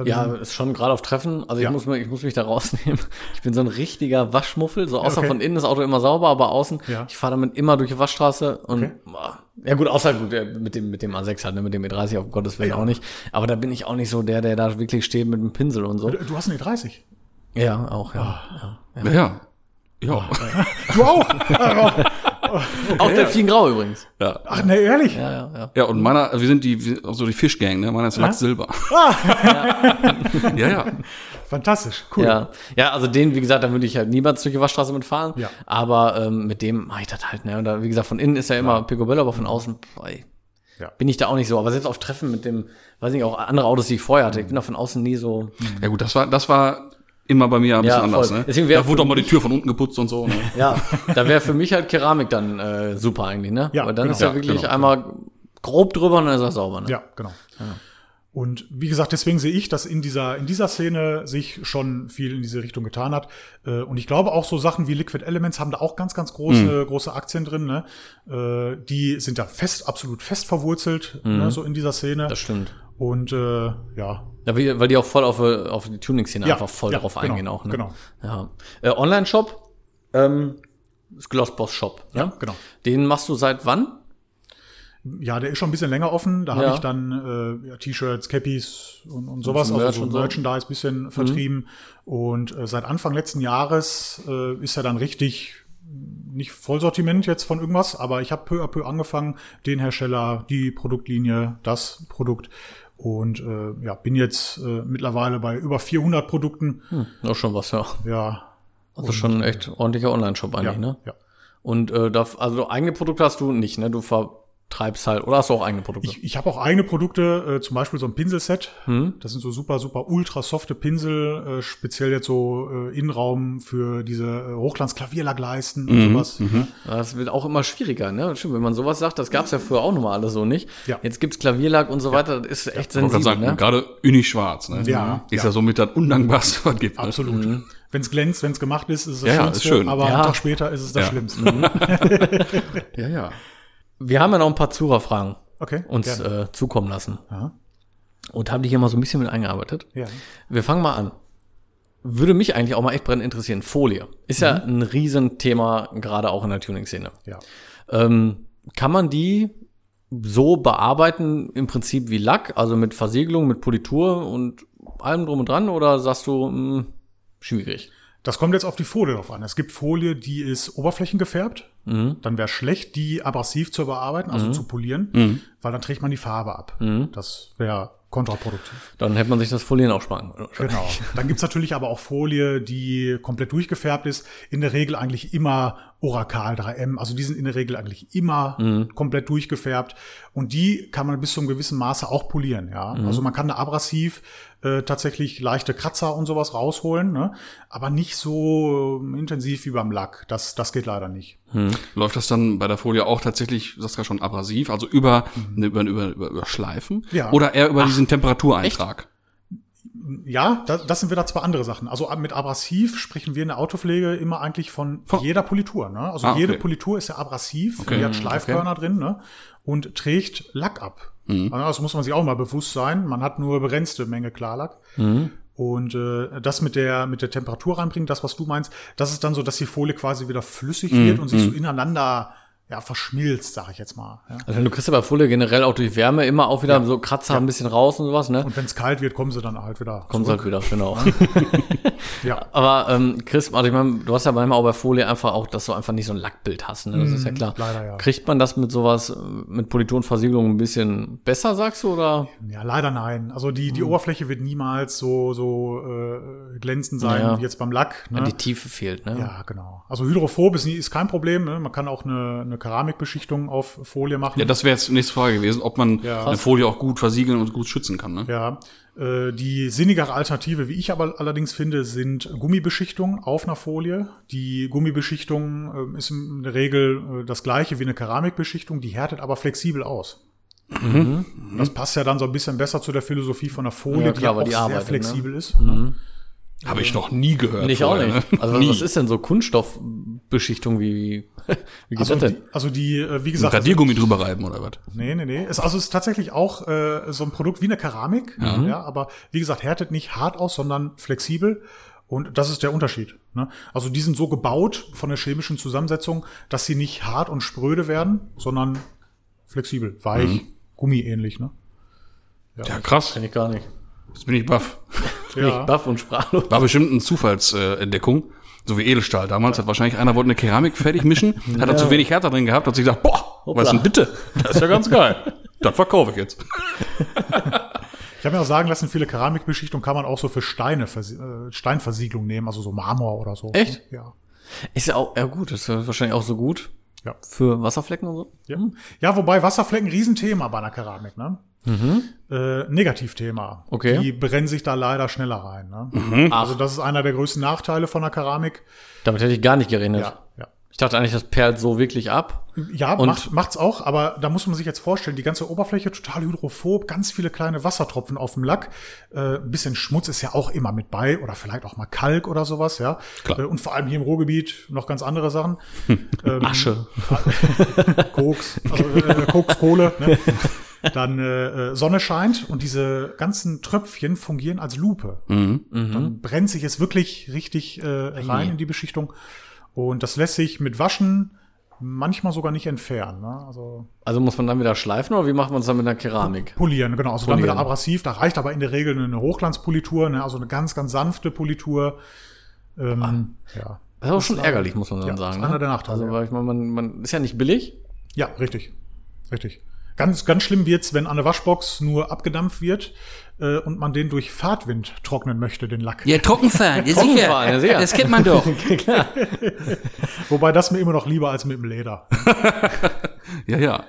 Ja, ist schon gerade auf Treffen. Also ich Ja. muss mich, ich muss mich da rausnehmen. Ich bin so ein richtiger Waschmuffel. So außer Okay. von innen das Auto immer sauber, aber außen. Ja. Ich fahre damit immer durch die Waschstraße und Okay. ja gut, außer gut, äh, mit dem mit dem A6 halt, ne, mit dem E30 auf Gottes Willen Ja. auch nicht. Aber da bin ich auch nicht so der, der da wirklich steht mit dem Pinsel und so. Du, hast eine E30. Ja, auch ja. Ah. ja. Ja, ja. Ja. Du auch? Auch Delfin Grau übrigens. ja. Ach, ne, ehrlich? Ja, ja, ja. Ja, und meiner, wir sind die, wir sind auch so die Fischgang, ne? Meiner ist Lachs Silber. ja, ja. Fantastisch, cool. Ja, ja, also den, wie gesagt, da würde ich halt niemals durch die Waschstraße mitfahren. Ja. Aber ähm, mit dem mache ich das halt, ne? Und da, wie gesagt, von innen ist ja immer Picobello, aber von außen boah, ey, Ja. bin ich da auch nicht so. Aber selbst auf Treffen mit dem, weiß nicht, auch andere Autos, die ich vorher hatte, ich bin da von außen nie so. Ja gut, das war, das war immer bei mir ein Ja, bisschen anders, voll. ne? Deswegen da wurde auch mal die Tür von unten geputzt und so, ne? Ja, da wäre für mich halt Keramik dann äh, super eigentlich, ne? Ja, Weil dann genau. ist ja Ja, wirklich genau. einmal grob drüber und dann ist er sauber, ne? Ja, genau. Und wie gesagt, deswegen sehe ich, dass in dieser, in dieser Szene sich schon viel in diese Richtung getan hat. Äh, Und ich glaube auch so Sachen wie Liquid Elements haben da auch ganz, ganz große, große Aktien drin. Ne? Äh, Die sind da fest, absolut fest verwurzelt, ne, so in dieser Szene. Das stimmt. Und äh, ja, Ja, weil die auch voll auf, auf die Tuning-Szene Ja, einfach voll ja, drauf genau, eingehen auch, ne? genau. Ja. Äh, Online-Shop, ähm, Glossboss Shop, Ja, ne? genau. Den machst du seit wann? Ja, der ist schon ein bisschen länger offen. Da Ja. habe ich dann äh, ja, T-Shirts, Cappies und, und sowas, also so und so. Merchandise bisschen vertrieben. Und äh, seit Anfang letzten Jahres äh, ist er dann richtig nicht Vollsortiment jetzt von irgendwas, aber ich habe peu à peu angefangen, den Hersteller, die Produktlinie, das Produkt und äh, ja, bin jetzt äh, mittlerweile bei über 400 Produkten. Auch schon was, ja. Ja, Also schon ein echt ordentlicher Online-Shop ja, eigentlich, ne? ja. Und äh, da, also eigene Produkte hast du nicht, ne? Du vertreibst halt, oder hast du auch eigene Produkte? Ich, ich habe auch eigene Produkte, äh, zum Beispiel so ein Pinselset. Hm? Das sind so super, super ultra softe Pinsel, äh, speziell jetzt so äh, Innenraum für diese äh, Hochglanzklavierlackleisten Mhm, und sowas. Das wird auch immer schwieriger, ne? Stimmt, wenn man sowas sagt, das gab's ja früher auch nochmal alles so nicht. Ja. Jetzt gibt's Klavierlack und so weiter, das ist echt Ich wollte sensibel, gerade sagen, ne? gerade Uni schwarz, ne? Ja, Ist ja. ja somit das Undankbarste, was gibt. Ne? Absolut. Wenn es glänzt, wenn es gemacht ist, ist es das Ja, ja, Schönste, ist schön. aber Ja. einen Tag später ist es das Ja. Schlimmste. Ja, ja. Wir haben ja noch ein paar Zuhörerfragen Okay. uns äh, zukommen lassen. Ja. Und haben die hier mal so ein bisschen mit eingearbeitet. Ja. Wir fangen mal an. Würde mich eigentlich auch mal echt brennend interessieren. Folie. Ist ja ein Riesenthema, gerade auch in der Tuning-Szene. ja. Ähm, kann man die so bearbeiten, im Prinzip wie Lack, also mit Versiegelung, mit Politur und allem drum und dran, oder sagst du, mh, schwierig? Das kommt jetzt auf die Folie drauf an. Es gibt Folie, die ist oberflächengefärbt. Mhm. Dann wäre schlecht, die abrasiv zu bearbeiten, also zu polieren, weil dann trägt man die Farbe ab. Mhm. Das wäre kontraproduktiv. Dann hätte man sich das Folieren auch sparen können. Genau. Dann gibt's natürlich aber auch Folie, die komplett durchgefärbt ist. In der Regel eigentlich immer Oracal 3M. Also die sind in der Regel eigentlich immer Mhm. komplett durchgefärbt. Und die kann man bis zu einem gewissen Maße auch polieren. Ja, Mhm. also man kann da abrasiv äh, tatsächlich leichte Kratzer und sowas rausholen, ne? aber nicht so äh, intensiv wie beim Lack. Das, das geht leider nicht. Läuft das dann bei der Folie auch tatsächlich, du sagst ja schon abrasiv, also über, ne, über, über, über, über Schleifen? Ja. Oder eher über diesen Temperatureintrag? Ja, das, das sind wieder zwei andere Sachen. Also mit abrasiv sprechen wir in der Autopflege immer eigentlich von, Von- jeder Politur. Ne? Also Ah, okay. jede Politur ist ja abrasiv, Okay, die hat Schleifkörner drin ne? und trägt Lack ab. Mhm. Also das muss man sich auch mal bewusst sein. Man hat nur begrenzte Menge Klarlack. Mhm. Und äh, das mit der mit der Temperatur reinbringen, das was du meinst, das ist dann so, dass die Folie quasi wieder flüssig Mhm. wird und sich so ineinander ja verschmilzt, sag ich jetzt mal. Ja. Also du kriegst ja bei Folie generell auch durch Wärme immer auch wieder so Kratzer ein bisschen raus und sowas, ne? Und wenn es kalt wird, kommen sie dann halt wieder. Kommen sie halt wieder, genau. Ja. Aber ähm, Chris, also ich meine, du hast ja manchmal auch bei Folie einfach auch, dass du einfach nicht so ein Lackbild hast, ne? Das ist ja klar. leider, ja. Kriegt man das mit sowas, mit Politur und Versiegelung ein bisschen besser, sagst du, oder? Ja, leider nein. Also die, Hm. die Oberfläche wird niemals so, so äh, glänzend sein wie jetzt beim Lack. Ne? Die Tiefe fehlt, ne? Ja, genau. Also hydrophob ist, nie, ist kein Problem. Ne? Man kann auch eine, eine Keramikbeschichtung auf Folie machen. Ja, das wäre jetzt die nächste Frage gewesen, ob man Ja. eine Folie auch gut versiegeln und gut schützen kann. Ne? Ja, äh, die sinnigere Alternative, wie ich aber allerdings finde, sind Gummibeschichtungen auf einer Folie. Die Gummibeschichtung äh, ist in der Regel äh, das gleiche wie eine Keramikbeschichtung, die härtet aber flexibel aus. Das passt ja dann so ein bisschen besser zu der Philosophie von der Folie, Ja, klar, die auch die sehr arbeitet, ne? flexibel ist. Ne? Habe ich noch nie gehört. Nee, ich auch vorher, nicht. Ne? Also nie. was ist denn so Kunststoffbeschichtung wie, wie geht Also, das denn? die, also die, äh, wie gesagt, Radiergummi drüber reiben oder was? Nee, nee, nee. Es, also es ist tatsächlich auch äh, so ein Produkt wie eine Keramik, ja. aber wie gesagt, härtet nicht hart aus, sondern flexibel. Und das ist der Unterschied. Ne? Also die sind so gebaut von der chemischen Zusammensetzung, dass sie nicht hart und spröde werden, sondern flexibel, weich, gummiähnlich. Ne? Ja, krass. Kenn ich gar nicht. Jetzt bin ich baff. Bin ich baff und sprachlos. War bestimmt eine Zufallsentdeckung. So wie Edelstahl. Damals hat wahrscheinlich einer wollte eine Keramik fertig mischen, hat er zu wenig Härte drin gehabt, hat sich gesagt, boah, was ist denn bitte? Das ist ja ganz geil. Das verkaufe ich jetzt. Ich habe mir auch sagen lassen, viele Keramikbeschichtung kann man auch so für Steine, äh, Steinversiegelung nehmen, also so Marmor oder so. Echt? Ja. Ist ja auch, ja gut, ist ja wahrscheinlich auch so gut Ja. für Wasserflecken und so. Ja. ja, wobei Wasserflecken Riesenthema bei einer Keramik, ne? Äh, Negativthema. Okay. Die brennen sich da leider schneller rein. Ne? Also das ist einer der größten Nachteile von der Keramik. Damit hätte ich gar nicht gerechnet. Ja. Ich dachte eigentlich, das perlt so wirklich ab. Ja, Und- macht, macht's auch, aber da muss man sich jetzt vorstellen, die ganze Oberfläche total hydrophob, ganz viele kleine Wassertropfen auf dem Lack. Äh, ein bisschen Schmutz ist ja auch immer mit bei oder vielleicht auch mal Kalk oder sowas, ja. Klar. Äh, und vor allem hier im Ruhrgebiet noch ganz andere Sachen. Ähm, Asche. Koks, also äh, Koks, Kohle. Ne? Dann äh, äh, Sonne scheint und diese ganzen Tröpfchen fungieren als Lupe. Dann brennt sich es wirklich richtig äh, rein in die Beschichtung. Und das lässt sich mit Waschen manchmal sogar nicht entfernen. Ne? Also Also muss man dann wieder schleifen oder wie macht man es dann mit einer Keramik? polieren, genau. Also dann Polieren. wieder abrasiv. Da reicht aber in der Regel eine Hochglanzpolitur, ne? also eine ganz, ganz sanfte Politur. Ähm, ja. Das ist auch schon ärgerlich, muss man dann Ja, sagen. ist einer der Nachteile, Also, weil ich meine, man, man ist ja nicht billig. ja, richtig. Richtig. Ganz, ganz schlimm wird's, wenn eine Waschbox nur abgedampft wird äh, und man den durch Fahrtwind trocknen möchte, den Lack. Ja, Trockenfahren, ja Trockenfahren, ja, sicher. Das kennt man doch. Wobei das mir immer noch lieber als mit dem Leder. Ja, ja.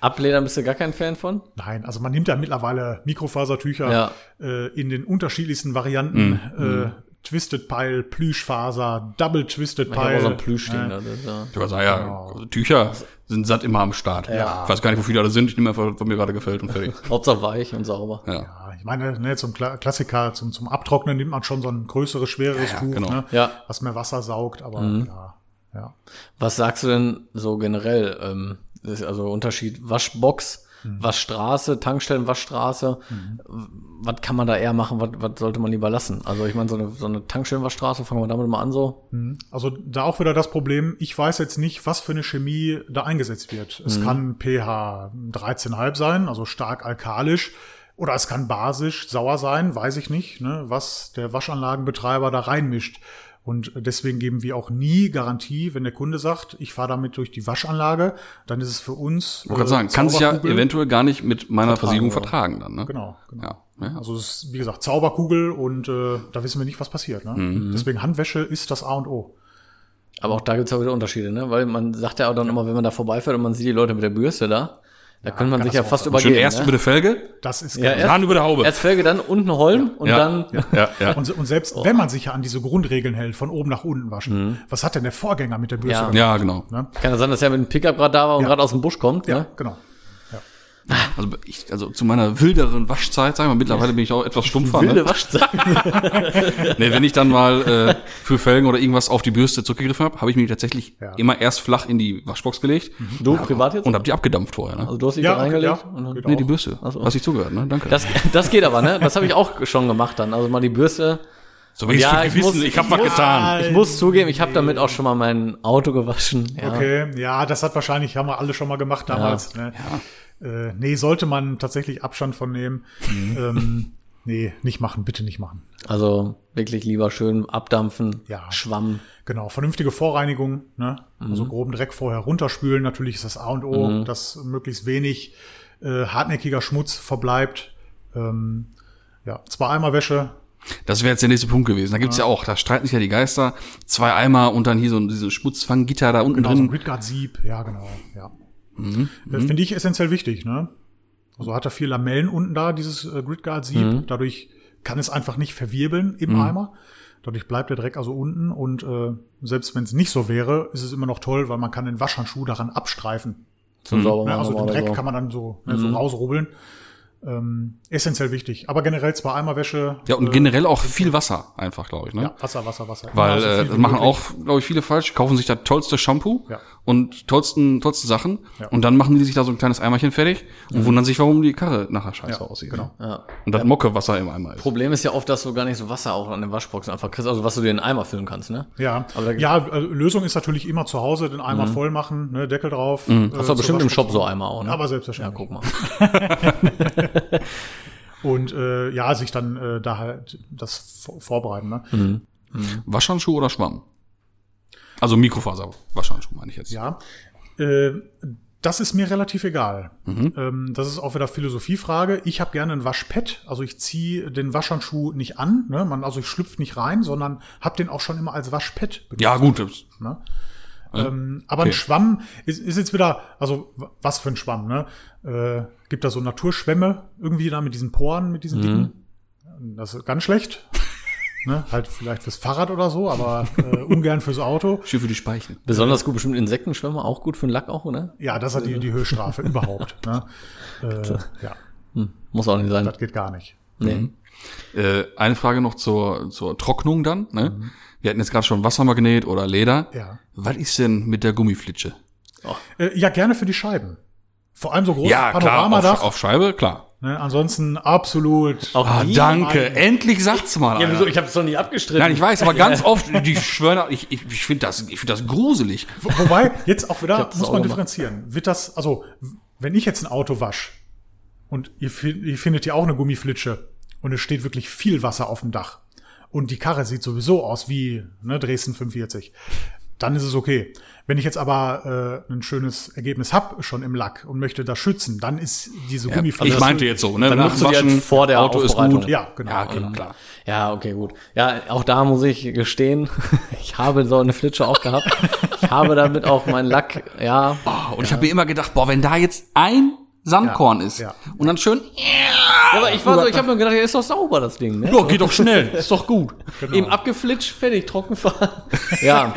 Abledern bist du gar kein Fan von? Nein, also man nimmt ja mittlerweile Mikrofasertücher Ja. äh, in den unterschiedlichsten Varianten. Äh, Twisted Pile, Plüschfaser, Double Twisted Ich habe Pile. auch so ein Plüschding. Ja. da, ja- Ich würde sagen, ja, also Tücher sind satt immer am Start. Ja. Ich weiß gar nicht, wofür die alle sind. Ich nehme einfach, was mir gerade gefällt und fertig. Hauptsache weich und sauber. Ja. Ja, ich meine, ne, zum Kla Klassiker, zum, zum Abtrocknen nimmt man schon so ein größeres, schwereres Ja, Tuch, genau. ne, Ja. was mehr Wasser saugt, aber ja, ja. Was sagst du denn so generell? Ähm, das ist also Unterschied Waschbox, Waschstraße, Tankstellen, Waschstraße. Was kann man da eher machen? Was, was sollte man lieber lassen? Also ich meine, so eine, so eine Tankstellenwaschstraße, fangen wir damit mal an so. Also da auch wieder das Problem, ich weiß jetzt nicht, was für eine Chemie da eingesetzt wird. Es kann pH 13,5 sein, also stark alkalisch. Oder es kann basisch sauer sein, weiß ich nicht, ne, was der Waschanlagenbetreiber da reinmischt. Und deswegen geben wir auch nie Garantie, wenn der Kunde sagt, ich fahre damit durch die Waschanlage, dann ist es für uns. Ich wollte gerade sagen, kann sich ja eventuell gar nicht mit meiner Versiegelung oder? vertragen dann, ne? Genau, genau. Ja. ja. Also es ist, wie gesagt, Zauberkugel und äh, da wissen wir nicht, was passiert. Ne? Mhm. Deswegen Handwäsche ist das A und O. Aber auch da gibt's auch wieder Unterschiede, ne? Weil man sagt ja auch dann immer, wenn man da vorbeifährt und man sieht die Leute mit der Bürste da, da könnte man sich das ja fast sein. Schön übergeben. erst ne? über die Felge, Das ist Ja, genau. dann über die Haube. Erst Felge, dann unten Holm und ja. dann ja, ja. Und, und selbst wenn man sich ja an diese Grundregeln hält, von oben nach unten waschen, was hat denn der Vorgänger mit der Bürste Ja. gemacht? Ja, genau. Ne? kann es sein, dass er mit dem Pickup gerade da war und Ja. gerade aus dem Busch kommt. Ja, Ne? genau. Also, ich, also zu meiner wilderen Waschzeit, sagen wir, mittlerweile bin ich auch etwas stumpfer. Wilde Ne? Waschzeit. Nee, wenn ich dann mal äh, für Felgen oder irgendwas auf die Bürste zurückgegriffen habe, habe ich mich tatsächlich Ja. immer erst flach in die Waschbox gelegt Du privat jetzt? und habe die abgedampft vorher. Ne? Also du hast dich Ja, da reingelegt? ja, und dann- nee, die Bürste. Ach so. Hast nicht zugehört, ne? Danke. Das, das geht aber, ne? Das habe ich auch schon gemacht dann. Also mal die Bürste. so wenigstens Ja, ich Gewissen, muss- ich habe was Ja, getan. Ich muss zugeben, ich habe damit auch schon mal mein Auto gewaschen. Ja. Okay, ja, das hat wahrscheinlich, haben wir alle schon mal gemacht damals. Ne? Äh, nee, sollte man tatsächlich Abstand von nehmen. Mhm. Ähm, nee, nicht machen, bitte nicht machen. Also wirklich lieber schön abdampfen, Ja. Schwamm. Genau, vernünftige Vorreinigung, ne? Mhm. Also groben Dreck vorher runterspülen, natürlich ist das A und O, dass möglichst wenig äh, hartnäckiger Schmutz verbleibt. Ähm, ja, zwei Eimer Wäsche, Das wäre jetzt der nächste Punkt gewesen. Da gibt's ja. auch, da streiten sich ja die Geister. Zwei Eimer und dann hier so dieses Schmutzfanggitter da unten genau, so ein drin. Gridguard-Sieb, ja, genau, ja. Mhm. Das finde ich essentiell wichtig, ne? Also hat er vier Lamellen unten da, dieses äh, Gridguard-Sieb. Mhm. Dadurch kann es einfach nicht verwirbeln im Eimer. Dadurch bleibt der Dreck also unten und äh, selbst wenn es nicht so wäre, ist es immer noch toll, weil man kann den Waschhandschuh daran abstreifen. Zum sauber Ne? machen Also den Dreck so. kann man dann so, ne, so rausrubbeln. Ähm, essentiell wichtig. Aber generell zwei Eimer Wäsche. Ja, und äh, generell auch viel Wasser einfach, glaube ich. Ne? ja, Wasser, Wasser, Wasser. Weil Immer so äh, machen möglich. auch, glaube ich, viele falsch. Kaufen sich das tollste Shampoo Ja. Und tollsten, tollsten Sachen. Ja. Und dann machen die sich da so ein kleines Eimerchen fertig und wundern sich, warum die Karre nachher scheiße Ja, aussieht. genau. Ja. Und das Mocke-Wasser im Eimer ist. Problem ist ja oft, dass du gar nicht so Wasser auch an den Waschboxen einfach kriegst, also was du dir in den Eimer füllen kannst, ne? Ja, ja äh, Lösung ist natürlich immer zu Hause den Eimer voll machen, ne, Deckel drauf. Mhm. äh, Hast du zur bestimmt im Shop so Eimer auch, ne? Aber ja, selbstverständlich. guck mal. Und äh, ja, sich dann äh, da halt das vor- vorbereiten. Ne? Mhm. Waschhandschuh oder Schwamm? Also Mikrofaser, Waschhandschuh meine ich jetzt. Ja, äh, das ist mir relativ egal. Mhm. Ähm, das ist auch wieder Philosophiefrage. Ich habe gerne ein Waschpad, also ich ziehe den Waschhandschuh nicht an, ne? Man, also ich schlüpfe nicht rein, sondern habe den auch schon immer als Waschpad benutzt. Ja, gut. Ne? Ähm, aber ein Okay. Schwamm ist, ist jetzt wieder, also was für ein Schwamm, ne? Äh, gibt da so Naturschwämme irgendwie da mit diesen Poren, mit Mhm. diesen dicken. Das ist ganz schlecht. Ne? Halt vielleicht fürs Fahrrad oder so, aber äh, ungern fürs Auto. Schön für die Speichel. Besonders gut bestimmt Insektenschwämme, auch gut für den Lack auch, ne? Ja, das hat die, die Höchststrafe überhaupt. Ne? Äh, ja, Hm, muss auch nicht sein. das geht gar nicht. Nee. Äh, eine Frage noch zur, zur Trocknung dann. Ne? Wir hatten jetzt gerade schon Wassermagnet oder Leder. Ja. Was ist denn mit der Gummiflitsche? Äh, ja, gerne für die Scheiben. Vor allem so großes Ja, klar, Panoramadach. auf, auf Scheibe, klar. Ne? Ansonsten absolut. Auch Ah, danke. Endlich sagt's mal. Ja, wieso? Ich habe es doch nicht abgestritten. Nein, ich weiß, aber ganz oft, die schwören, ich, ich, ich finde das, ich finde das gruselig. Wo- Wobei, jetzt auch wieder, muss man gemacht. differenzieren. Wird das, also, wenn ich jetzt ein Auto wasche und ihr, ihr findet ja auch eine Gummiflitsche und es steht wirklich viel Wasser auf dem Dach und die Karre sieht sowieso aus wie ne, Dresden 45, dann ist es okay. Wenn ich jetzt aber äh, ein schönes Ergebnis hab schon im Lack und möchte das schützen, dann ist diese ich Gummiflitsche. meinte jetzt so, ne? Dann nutzt du die halt vor der Auto ist gut. Ja, genau. Ja, okay, genau. klar. Ja, okay, gut. Ja, auch da muss ich gestehen, ich habe so eine Flitsche auch gehabt. Ich habe damit auch meinen Lack, ja, Oh, und ich habe mir immer gedacht, boah, wenn da jetzt ein Sandkorn Ja, ist ja. und dann schön, Ja, aber ich war so, ich habe mir gedacht, ja, ist doch sauber, das Ding, ne? ja, geht doch schnell, ist doch gut. Eben abgeflitscht, fertig, trocken fahren. ja,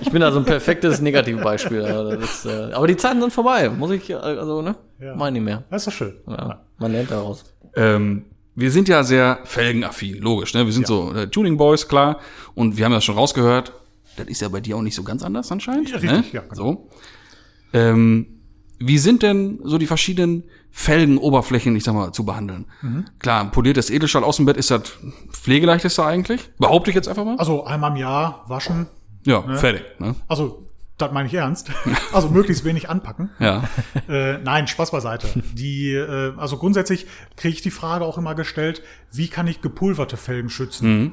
ich bin da so ein perfektes Negativbeispiel. Also das ist, äh, aber die Zeiten sind vorbei, muss ich, also, ne? Ja. Meine nicht mehr. Das ist doch schön. Ja, man lernt daraus. Ähm, wir sind ja sehr felgenaffin, logisch, ne? Wir sind so äh, Tuning Boys, klar. Und wir haben ja schon rausgehört, das ist ja bei dir auch nicht so ganz anders anscheinend. Ja, richtig, ne? ja, genau. So. Ähm, wie sind denn so die verschiedenen Felgenoberflächen, ich sag mal, zu behandeln? Mhm. Klar, poliertes Edelstahl Außenbett ist das pflegeleichteste eigentlich. Behaupte ich jetzt einfach mal. Also einmal im Jahr waschen. Ja, fertig. Ne? Also, das meine ich ernst. Also möglichst wenig anpacken. Ja. Äh, nein, Spaß beiseite. Die, äh, also grundsätzlich kriege ich die Frage auch immer gestellt, wie kann ich gepulverte Felgen schützen?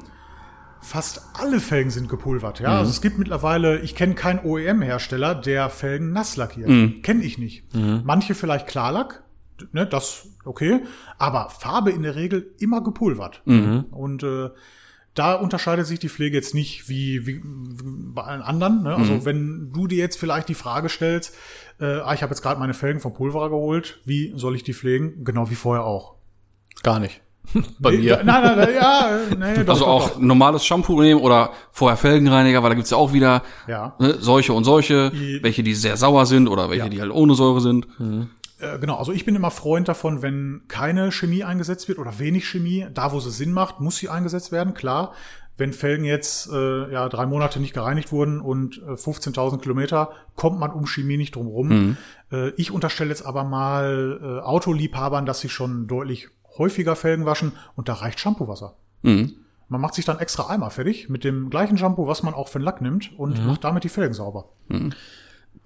Fast alle Felgen sind gepulvert, ja. Also es gibt mittlerweile, ich kenne keinen OEM-Hersteller, der Felgen nass lackiert. Kenne ich nicht. Manche vielleicht Klarlack, ne, das okay, aber Farbe in der Regel immer gepulvert. Und äh, da unterscheidet sich die Pflege jetzt nicht wie, wie, bei allen anderen. Ne? Also wenn du dir jetzt vielleicht die Frage stellst, äh, ah, ich habe jetzt gerade meine Felgen vom Pulverer geholt, wie soll ich die pflegen? Genau wie vorher auch. Gar nicht. Bei Nein, mir. nein, nein, ja, äh, nee, doch, Also doch, auch doch. normales Shampoo nehmen oder vorher Felgenreiniger, weil da gibt's ja auch wieder Ja. ne, solche und solche, Die- welche die sehr sauer sind oder welche Ja. die halt ohne Säure sind. Äh, genau, also ich bin immer Freund davon, wenn keine Chemie eingesetzt wird oder wenig Chemie, da wo sie Sinn macht, muss sie eingesetzt werden, klar. Wenn Felgen jetzt äh, ja drei Monate nicht gereinigt wurden und äh, 15.000 Kilometer, kommt man um Chemie nicht drum rum. Äh, ich unterstelle jetzt aber mal äh, Autoliebhabern, dass sie schon deutlich häufiger Felgen waschen und da reicht Shampoowasser. Mhm. Man macht sich dann extra Eimer fertig mit dem gleichen Shampoo, was man auch für den Lack nimmt und macht damit die Felgen sauber.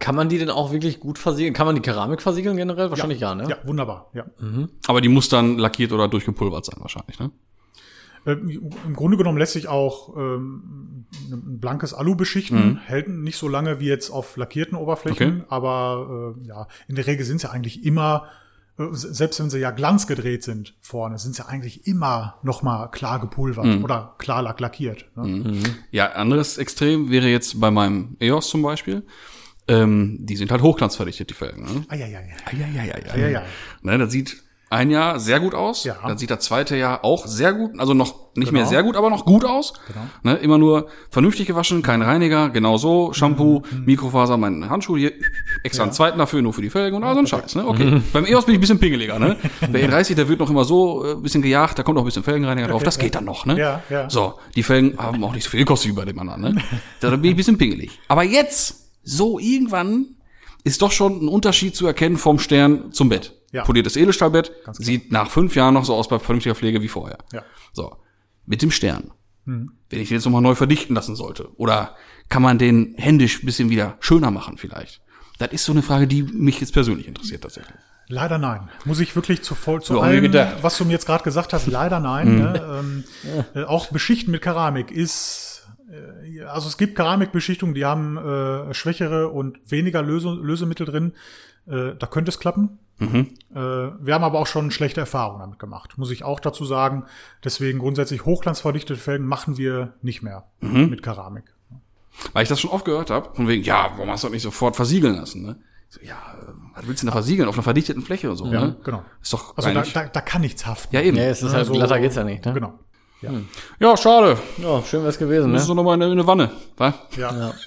Kann man die denn auch wirklich gut versiegeln? Kann man die Keramik versiegeln generell? Wahrscheinlich ja, ne? Ja, wunderbar. Ja. Aber die muss dann lackiert oder durchgepulvert sein wahrscheinlich, ne? Ähm, Im Grunde genommen lässt sich auch ähm, ein blankes Alu beschichten, hält nicht so lange wie jetzt auf lackierten Oberflächen, Okay. aber äh, ja, in der Regel sind sie eigentlich immer, äh, selbst wenn sie ja glanzgedreht sind vorne, sind sie eigentlich immer noch mal klar gepulvert oder klar lack lackiert. Ne? Ja, anderes Extrem wäre jetzt bei meinem EOS zum Beispiel. Ähm, die sind halt hochglanzverdichtet, die Felgen. Ne? Ah, ja, ja, ja. Eieieiei. Ja, ja. Ne, das sieht ein Jahr sehr gut aus. Ja. Dann sieht das zweite Jahr auch sehr gut, also noch nicht Genau. mehr sehr gut, aber noch gut aus. Ne, immer nur vernünftig gewaschen, kein Reiniger, genau so, Shampoo, Mikrofaser, mein Handschuh hier, extra einen zweiten dafür, nur für die Felgen und all so ein Scheiß. Ne? Okay. Beim EOS bin ich ein bisschen pingeliger. Ne? Der E30, der wird noch immer so äh, ein bisschen gejagt, da kommt noch ein bisschen Felgenreiniger drauf, das geht dann noch. Ne? Ja, ja. So, die Felgen haben auch nicht so viel gekostet wie bei dem anderen. Ne? Da bin ich ein bisschen pingelig. Aber jetzt, so irgendwann, ist doch schon ein Unterschied zu erkennen vom Stern zum Bett. Ja. Poliertes Edelstahlbett sieht nach fünf Jahren noch so aus bei vernünftiger Pflege wie vorher. Ja. So, mit dem Stern. Mhm. Wenn ich den jetzt nochmal neu verdichten lassen sollte. Oder kann man den händisch ein bisschen wieder schöner machen vielleicht? Das ist so eine Frage, die mich jetzt persönlich interessiert tatsächlich. Leider nein. Muss ich wirklich zu voll zu Ja, allem, was du mir jetzt gerade gesagt hast, leider nein. ne? ähm, äh, auch Beschichten mit Keramik ist, äh, also es gibt Keramikbeschichtungen, die haben äh, schwächere und weniger Löse, Lösemittel drin. Äh, da könnte es klappen. Äh, wir haben aber auch schon schlechte Erfahrungen damit gemacht, muss ich auch dazu sagen. Deswegen grundsätzlich hochglanzverdichtete Felgen machen wir nicht mehr mit Keramik. Weil ich das schon oft gehört habe, von wegen, ja, warum hast du das nicht sofort versiegeln lassen? Ne? So, ja, was willst du denn da versiegeln? Auf einer verdichteten Fläche oder so, Ja, ne? genau. Ist doch Also da, da, da kann nichts haften. ja, eben. Ja, es ist halt, Also- glatter geht's ja nicht, ne? Genau. Ja. Ja, schade. Ja, schön wär's gewesen, Das ne? ist doch nochmal eine, eine Wanne. wa? Ja.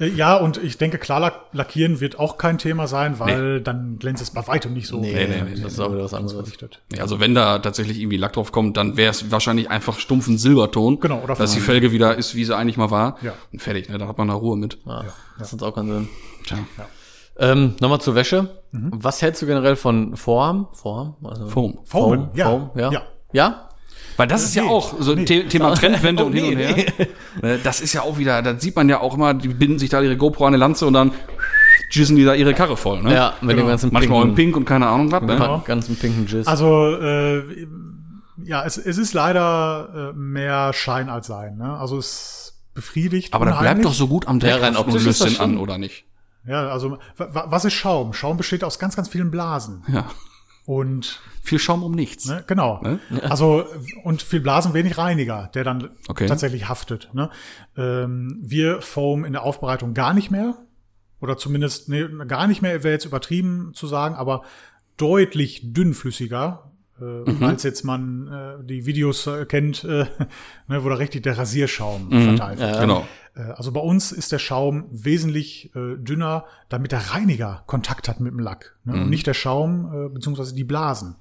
Äh, ja, und ich denke, klar lack- lackieren wird auch kein Thema sein, weil dann glänzt es bei weitem nicht so. Nee, nee, nee, das ist auch wieder was anderes. Ja, also wenn da tatsächlich irgendwie Lack drauf kommt, dann wäre es wahrscheinlich einfach stumpfen Silberton. Genau, oder Dass die. Felge wieder ist, wie sie eigentlich mal war. Ja. Und fertig, ne? Da hat man da Ruhe mit. Ja, das hat auch keinen Sinn. Tja. Ähm, Nochmal zur Wäsche. Was hältst du generell von Vorarm? Vorarm? Also Foam. Foamen, ja. Foam, ja. Ja. Ja? Weil das ist ja auch so ein nee. The Thema Trendwende Oh, und hin und nee, her. Ne, Das ist ja auch wieder, das sieht man ja auch immer, die binden sich da ihre GoPro an eine Lanze und dann schießen die da ihre Karre voll. Ne? Ja, mit dem ganzen Manchmal auch in pinken, Pink und keine Ahnung was. Ne? Genau. ganzen pinken Jizz. Also, äh, ja, es, es ist leider äh, mehr Schein als Sein. Ne? Also es befriedigt. Aber das bleibt unheimlich. doch so gut am Ja, Dreck und löst ist das den an, oder nicht? Ja, also wa- wa- was ist Schaum? Schaum besteht aus ganz, ganz vielen Blasen. Ja. Und Viel Schaum um nichts. Ne, genau. Ne? Also und viel Blasen, wenig Reiniger, der dann Okay. tatsächlich haftet. Ne? Ähm, wir foam in der Aufbereitung gar nicht mehr. Oder zumindest, nee, gar nicht mehr, wäre jetzt übertrieben zu sagen, aber deutlich dünnflüssiger, äh, Mhm. als jetzt man äh, die Videos äh, kennt, äh, ne, wo da richtig der Rasierschaum Mhm. verteilt wird. Genau. Äh, Also bei uns ist der Schaum wesentlich äh, dünner, damit der Reiniger Kontakt hat mit dem Lack. Ne? Mhm. Und nicht der Schaum, äh, beziehungsweise die Blasen.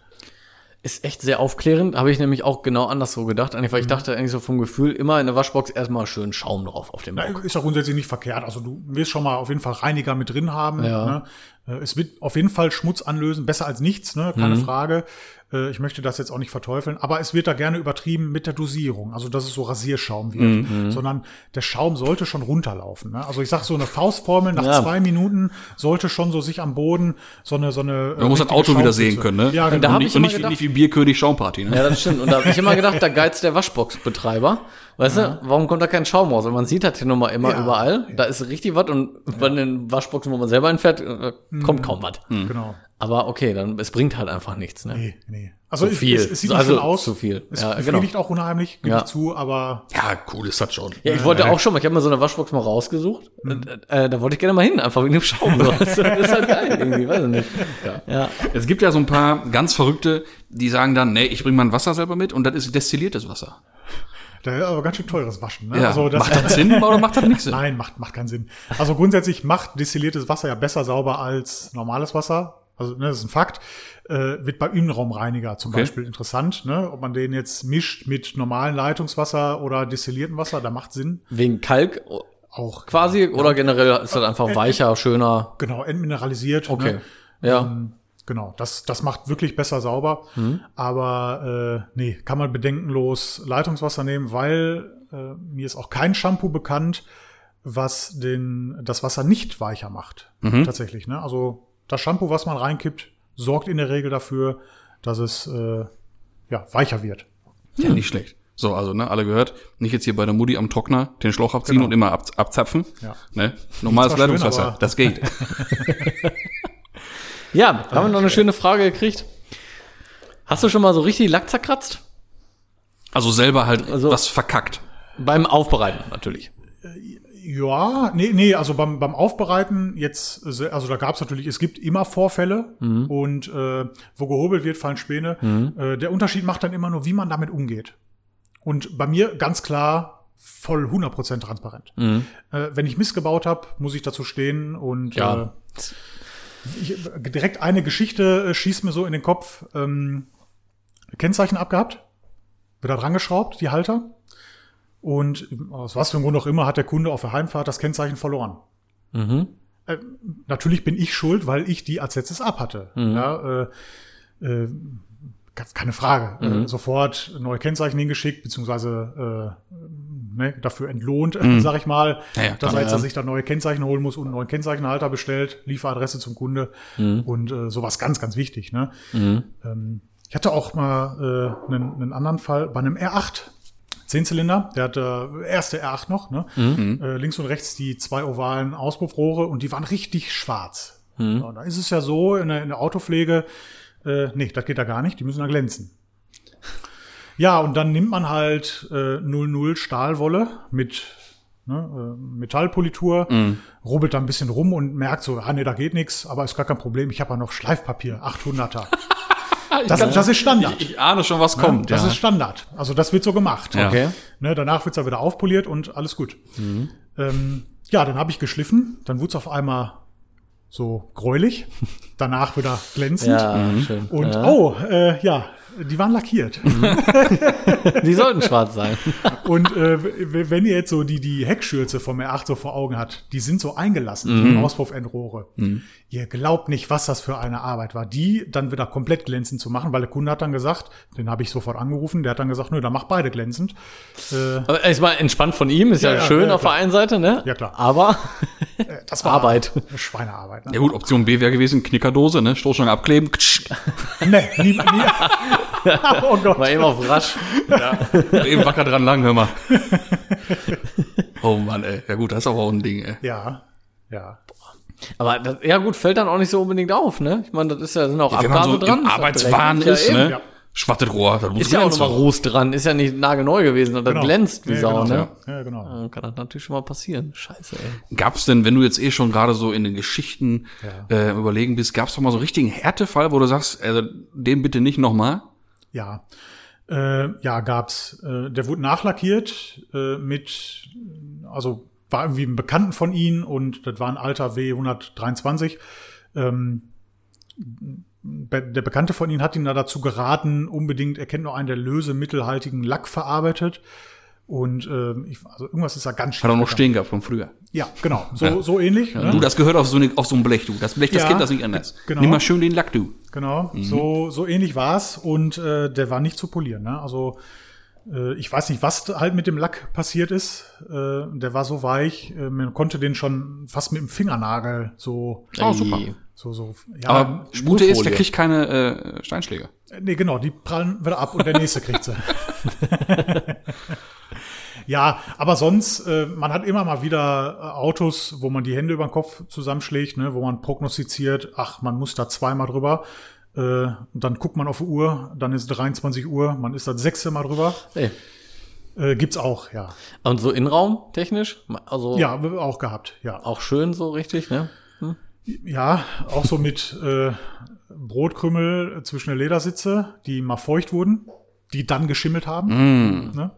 Ist echt sehr aufklärend. Habe ich nämlich auch genau anders so gedacht. Eigentlich, Mhm. weil ich dachte eigentlich so vom Gefühl, immer in der Waschbox erstmal schön Schaum drauf auf dem Bock. ist ja grundsätzlich nicht verkehrt. Also du wirst schon mal auf jeden Fall Reiniger mit drin haben. Ja. Ne? Äh, Es wird auf jeden Fall Schmutz anlösen, besser als nichts, ne? keine Frage. Äh, Ich möchte das jetzt auch nicht verteufeln, aber es wird da gerne übertrieben mit der Dosierung, also dass es so Rasierschaum wird, sondern der Schaum sollte schon runterlaufen. Ne? Also ich sag so eine Faustformel nach Ja. zwei Minuten sollte schon so sich am Boden so eine so eine. Man muss das Auto wieder sehen können, ne? Ja, und genau. da nicht, ich und nicht, wie- gedacht- nicht wie Bierkönig Schaumparty, ne? Ja, das stimmt. Und da habe ich immer gedacht, da geizt der Waschboxbetreiber. Weißt du, warum kommt da kein Schaum raus? Und man sieht das hier nun mal immer Ja. überall. Da ist richtig was und bei den Waschboxen, wo man selber entfährt, äh, kommt kaum was. Genau. Aber okay, dann es bringt halt einfach nichts. Ne? Nee, nee. Also Zu es, viel. es, es sieht Also schon aus. zu viel. Es Ja, genau. auch unheimlich, gebe Ja. ich zu, aber Ja, cool ist das schon. Ja, ich wollte auch schon mal, ich habe mir so eine Waschbox mal rausgesucht. Äh, äh, da wollte ich gerne mal hin, einfach wegen dem Schaum. So. Das ist halt geil irgendwie, weiß ich nicht. Ja. Es gibt ja so ein paar ganz Verrückte, die sagen dann, nee, ich bringe mein Wasser selber mit und das ist destilliertes Wasser. Da ist aber ganz schön teures Waschen. Ne? Ja. Also das, macht das Sinn oder macht das nicht Sinn? Nein, macht, macht keinen Sinn. Also grundsätzlich macht destilliertes Wasser ja besser sauber als normales Wasser. also ne, das ist ein Fakt, äh, wird beim Innenraumreiniger zum Okay. Beispiel interessant, ne? ob man den jetzt mischt mit normalem Leitungswasser oder destilliertem Wasser, da macht Sinn. Wegen Kalk Auch quasi oder generell ist das einfach weicher, schöner. genau entmineralisiert. Okay. Ne? Ja. Ähm, genau, das, das macht wirklich besser sauber. Aber äh, nee, kann man bedenkenlos Leitungswasser nehmen, weil äh, mir ist auch kein Shampoo bekannt, was den, das Wasser nicht weicher macht. Tatsächlich. Ne? Also das Shampoo, was man reinkippt, sorgt in der Regel dafür, dass es äh, ja, weicher wird. Ja, nicht schlecht. So, also, ne, alle gehört, nicht jetzt hier bei der Mutti am Trockner den Schlauch abziehen Genau. und immer ab, abzapfen. Ja. Ne? Normales schön, Leitungswasser, aber- das geht. Ja, haben wir noch eine schöne Frage gekriegt. Hast du schon mal so richtig Lack zerkratzt? Also selber halt Also- was verkackt. Beim Aufbereiten natürlich. Ja, nee, nee, also beim, beim Aufbereiten jetzt, also da gab es natürlich, es gibt immer Vorfälle und äh, wo gehobelt wird, fallen Späne. Äh, der Unterschied macht dann immer nur, wie man damit umgeht. Und bei mir ganz klar voll 100% transparent. Äh, wenn ich Mist gebaut habe, muss ich dazu stehen und Ja. äh, ich, direkt eine Geschichte äh, schießt mir so in den Kopf. Ähm, Kennzeichen abgehabt, wieder dran geschraubt, die Halter. Und aus was für einem Grund auch immer hat der Kunde auf der Heimfahrt das Kennzeichen verloren. Mhm. Äh, natürlich bin ich schuld, weil ich die als letztes ab hatte. Ja, äh, äh, keine Frage. Äh, sofort neue Kennzeichen hingeschickt, beziehungsweise äh, ne, dafür entlohnt, äh, sag ich mal, Ja, ja, dass er jetzt sich da neue Kennzeichen holen muss und einen neuen Kennzeichenhalter bestellt, Lieferadresse zum Kunde und äh, sowas ganz, ganz wichtig. Ne? Ähm, ich hatte auch mal äh, einen, einen anderen Fall bei einem R8. Zehnzylinder, der hatte erste R8 noch, ne? Äh, links und rechts die zwei ovalen Auspuffrohre und die waren richtig schwarz. Ja, da ist es ja so in der, in der Autopflege, äh, nee, das geht da gar nicht, die müssen da glänzen. Ja, und dann nimmt man halt äh, 00 Stahlwolle mit ne, äh, Metallpolitur, rubbelt da ein bisschen rum und merkt so, ah nee, da geht nichts, aber ist gar kein Problem, ich habe ja noch Schleifpapier, 800er. Das, das ist Standard. Ich ahne schon, was kommt. Das ja. ist Standard. Also das wird so gemacht. Ja. Okay. Ne, danach wird's ja wieder aufpoliert und alles gut. Ähm, ja, dann habe ich geschliffen, dann wurde es auf einmal so gräulich, danach wieder glänzend. Ja, schön. Und ja. oh, äh, ja, die waren lackiert. die sollten schwarz sein. Und äh, wenn ihr jetzt so die, die Heckschürze vom R8 so vor Augen hat, die sind so eingelassen, die Auspuffendrohre. Ihr glaubt nicht, was das für eine Arbeit war, die dann wieder komplett glänzend zu machen, weil der Kunde hat dann gesagt, den habe ich sofort angerufen, der hat dann gesagt, nö, dann mach beide glänzend. Äh, Aber erstmal entspannt von ihm, ist ja, Ja, schön ja, auf der einen Seite, ne? Ja, klar. Aber äh, das war Arbeit. eine Schweinearbeit. Ne? Ja gut, Option B wäre gewesen, Knickerdose, ne? Stoßstange abkleben. Nee, nie, nie. oh Gott. war eben auf rasch. Eben wacker dran lang, hör mal. Oh Mann, ey. Ja gut, das ist aber auch ein Ding, ey. Ja, ja. Aber das, ja gut, fällt dann auch nicht so unbedingt auf, ne? Ich meine, das ist ja, sind auch man Abgase so dran. Arbeitswahn ist, ja, ne? ja. Schwattet Rohr, das muss Ist ja auch nochmal Ruß dran, ist ja nicht nagelneu gewesen und das Genau. glänzt wie Ja, Sau, genau, ne? Ja, ja genau. Dann kann das natürlich schon mal passieren. Scheiße, ey. Gab's denn, wenn du jetzt eh schon gerade so in den Geschichten äh, überlegen bist, gab's doch mal so einen richtigen Härtefall, wo du sagst, also, den bitte nicht nochmal? Ja. Äh, ja, gab's. Äh, der wurde nachlackiert äh, mit, also war irgendwie ein Bekannten von ihnen und das war ein alter W123. Ähm, der Bekannte von ihnen hat ihn da dazu geraten, unbedingt, er kennt nur einen, der lösemittelhaltigen Lack verarbeitet. Und ähm, ich, also irgendwas ist da ganz Hat er noch stehen gehabt von früher. Ja, genau. So, so ähnlich. Ne? Du, das gehört auf so, eine, auf so ein Blech, du. Das Blech, das Ja, kennt das nicht anders. genau. Nimm mal schön den Lack, du. Genau, so, so ähnlich war's und äh, der war nicht zu polieren. Ne? Also äh, ich weiß nicht, was halt mit dem Lack passiert ist. Äh, der war so weich, äh, man konnte den schon fast mit dem Fingernagel so, Oh, super. So, so. Ja, Aber Gute ist, der kriegt keine äh, Steinschläge. nee, genau, die prallen wieder ab und der nächste kriegt sie. Ja, aber sonst, äh, man hat immer mal wieder äh, Autos, wo man die Hände über den Kopf zusammenschlägt, ne, wo man prognostiziert, ach, man muss da zweimal drüber. Äh, und dann guckt man auf die Uhr, dann ist 23 Uhr, man ist das sechste Mal drüber. Ey. Äh, gibt's auch, ja. Und so Innenraum technisch? Also Ja, auch gehabt, ja. auch schön so richtig, ne? Ja, auch so mit äh, Brotkrümmel zwischen der Ledersitze, die mal feucht wurden, die dann geschimmelt haben. Ne?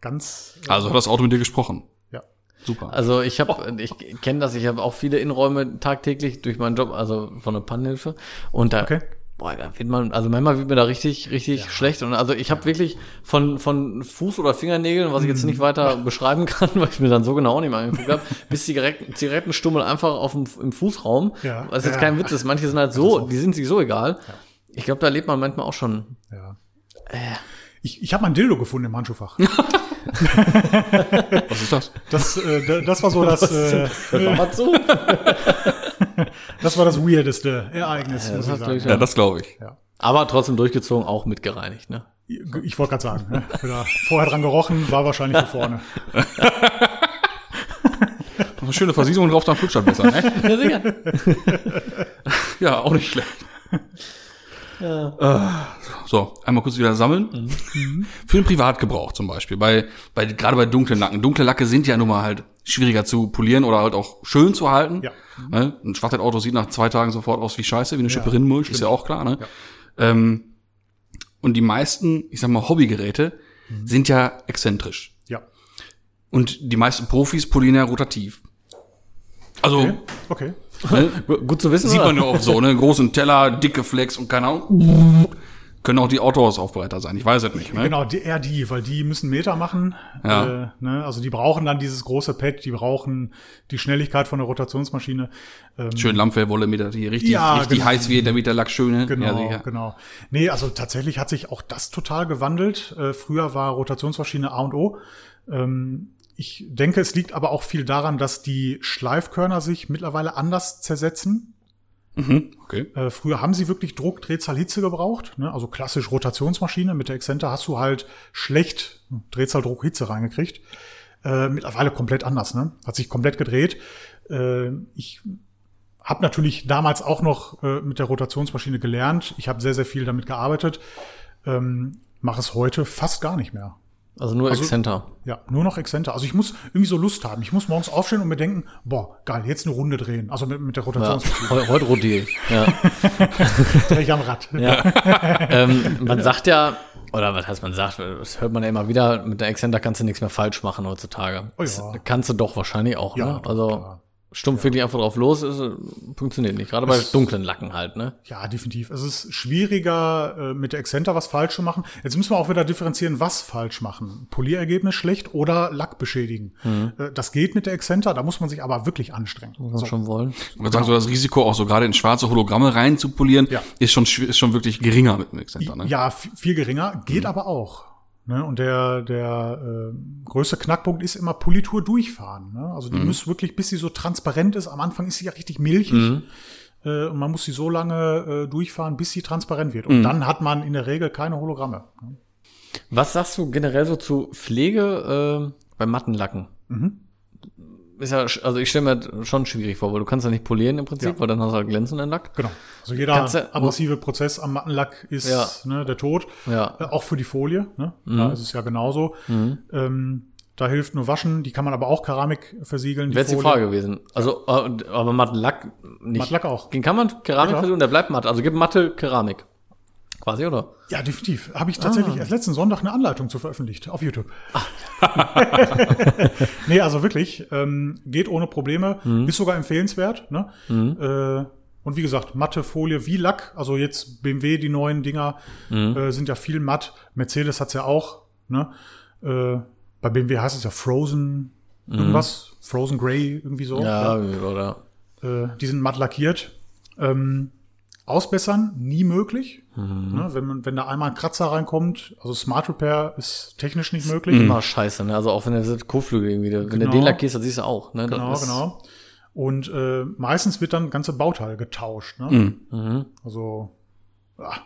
Ganz, Also hat das Auto mit dir gesprochen. ja. Super. Also ich habe, ich kenne das, ich habe auch viele Innenräume tagtäglich durch meinen Job, also von der Pannenhilfe. Und da, Okay. Boah, da wird man, also manchmal wird mir da richtig, richtig schlecht. Und also ich habe wirklich von von Fuß oder Fingernägeln, was ich jetzt Mhm. nicht weiter beschreiben kann, weil ich mir dann so genau auch nicht mehr angeguckt habe, bis Zigaretten, Zigarettenstummel einfach auf dem im Fußraum. Ja. Was jetzt Ja. kein Witz ist. Manche sind halt so, die sind sich so egal. Ich glaube, da lebt man manchmal auch schon. Ja. Äh. Ich, ich habe mein Dildo gefunden im Handschuhfach. Was ist das? Das, äh, das war so das, äh, Hört mal zu. Das war das weirdeste Ereignis, muss das ich hat sagen. Ja, das glaube ich. Aber trotzdem durchgezogen, auch mitgereinigt, ne? Ich wollte gerade sagen, ne? Vorher dran gerochen, war wahrscheinlich für vorne. Eine schöne Versiegelung drauf, dann flutscht besser, ne? Ja, sicher. Ja, auch nicht schlecht. Äh, So, einmal kurz wieder sammeln. Für den Privatgebrauch zum Beispiel. Bei, bei, gerade bei dunklen Lacken. Dunkle Lacke sind ja nun mal halt schwieriger zu polieren oder halt auch schön zu halten. Ja. Ne? Ein Schwarzheit-Auto sieht nach zwei Tagen sofort aus wie Scheiße, wie eine Schippe Ja, Rinnenmulch, ist ja auch klar, ne? Ähm, und die meisten, ich sag mal, Hobbygeräte sind ja exzentrisch. Ja. Und die meisten Profis polieren ja rotativ. Also, Okay. okay. Ne? Gut zu wissen, Sieht oder? man ja oft so, ne? Großen Teller, dicke Flex und keine Ahnung. Können auch die Autohausaufbereiter sein, ich weiß es nicht. Ne? Genau, die, eher die, weil die müssen Meter machen. Ja. Äh, ne? Also die brauchen dann dieses große Pad, die brauchen die Schnelligkeit von der Rotationsmaschine. Ähm, Schön Lammfellwolle, mit der die richtig, Ja, richtig genau. heiß wird, damit der Lack schön ist. Genau, Ja, genau. Nee, also tatsächlich hat sich auch das total gewandelt. Äh, früher war Rotationsmaschine A und O. Ähm, ich denke, es liegt aber auch viel daran, dass die Schleifkörner sich mittlerweile anders zersetzen. Mhm, okay. Äh, früher haben sie wirklich Druck, Drehzahl, Hitze gebraucht. Ne? Also klassisch Rotationsmaschine. Mit der Exzenter hast du halt schlecht Drehzahl, Druck, Hitze reingekriegt. Äh, mittlerweile komplett anders. Ne? Hat sich komplett gedreht. Äh, ich habe natürlich damals auch noch äh, mit der Rotationsmaschine gelernt. Ich habe sehr, sehr viel damit gearbeitet. Ähm, Mache es heute fast gar nicht mehr. Also nur Exzenter. Ja, nur noch Exzenter. Also ich muss irgendwie so Lust haben. Ich muss morgens aufstehen und mir denken, boah, geil, jetzt eine Runde drehen. Also mit, mit der Ja. Rotationsmaschine. Heu- Heute rotiert. Ja. Dreh ich am Rad. ja. ähm, man sagt ja, oder was heißt man sagt, das hört man ja immer wieder, mit der Exzenter kannst du nichts mehr falsch machen heutzutage. Oh ja. Das kannst du doch wahrscheinlich auch, Ja, ne? Also klar. Stumpf wirklich einfach drauf los, ist, äh, funktioniert nicht. Gerade bei dunklen Lacken halt, ne? Ja, definitiv. Es ist schwieriger, äh, mit der Exzenter was falsch zu machen. Jetzt müssen wir auch wieder differenzieren, was falsch machen. Polierergebnis schlecht oder Lack beschädigen. Äh, Das geht mit der Exzenter, da muss man sich aber wirklich anstrengen. Muss man schon wollen. Ich würde sagen, so das Risiko auch so gerade in schwarze Hologramme rein zu polieren, Ja. ist schon ist schon wirklich geringer mit dem Exzenter, ne? Ja, viel geringer, geht aber auch. Ne? Und der, der äh, größte Knackpunkt ist immer Politur durchfahren. Ne? Also die muss wirklich, bis sie so transparent ist, am Anfang ist sie ja richtig milchig. Äh, und man muss sie so lange äh, durchfahren, bis sie transparent wird. Und dann hat man in der Regel keine Hologramme. Ne? Was sagst du generell so zu Pflege äh, bei Mattenlacken? Mhm. Ist ja, also ich stelle mir das schon schwierig vor, weil du kannst ja nicht polieren im Prinzip, Ja. weil dann hast du halt glänzenden Lack. Genau. Also jeder du- abrasive Prozess am Mattenlack ist Ja. ne, der Tod. Ja. Äh, auch für die Folie. Ne? Da ist es ja genauso. Ähm, da hilft nur Waschen. Die kann man aber auch Keramik versiegeln. Wäre jetzt die. Frage gewesen. Also, äh, aber Mattenlack nicht. Mattenlack auch. Den kann man Keramik Ja, versuchen, der bleibt matt. Also gibt Matte Keramik. Quasi, oder? Ja, definitiv. Habe ich Ah. tatsächlich erst letzten Sonntag eine Anleitung zu veröffentlicht auf YouTube. nee, also wirklich, ähm, geht ohne Probleme, Mhm. ist sogar empfehlenswert. Ne? Äh, und wie gesagt, matte Folie wie Lack, also jetzt BMW, die neuen Dinger Mhm. äh, sind ja viel matt. Mercedes hat's ja auch. Ne? Äh, bei BMW heißt es ja Frozen irgendwas, Frozen Grey, irgendwie so. Mhm. Ja, oder? Äh, die sind matt lackiert. Ähm, ausbessern, nie möglich. Mhm. Ne, wenn, man, wenn da einmal ein Kratzer reinkommt, also Smart Repair ist technisch nicht möglich. Immer scheiße, ne? Also auch wenn der Kotflügel irgendwie, wenn du Genau. den lackierst, dann siehst du auch, ne? Genau, genau. Und äh, meistens wird dann ganze Bauteil getauscht. Ne? Mhm. Also ah,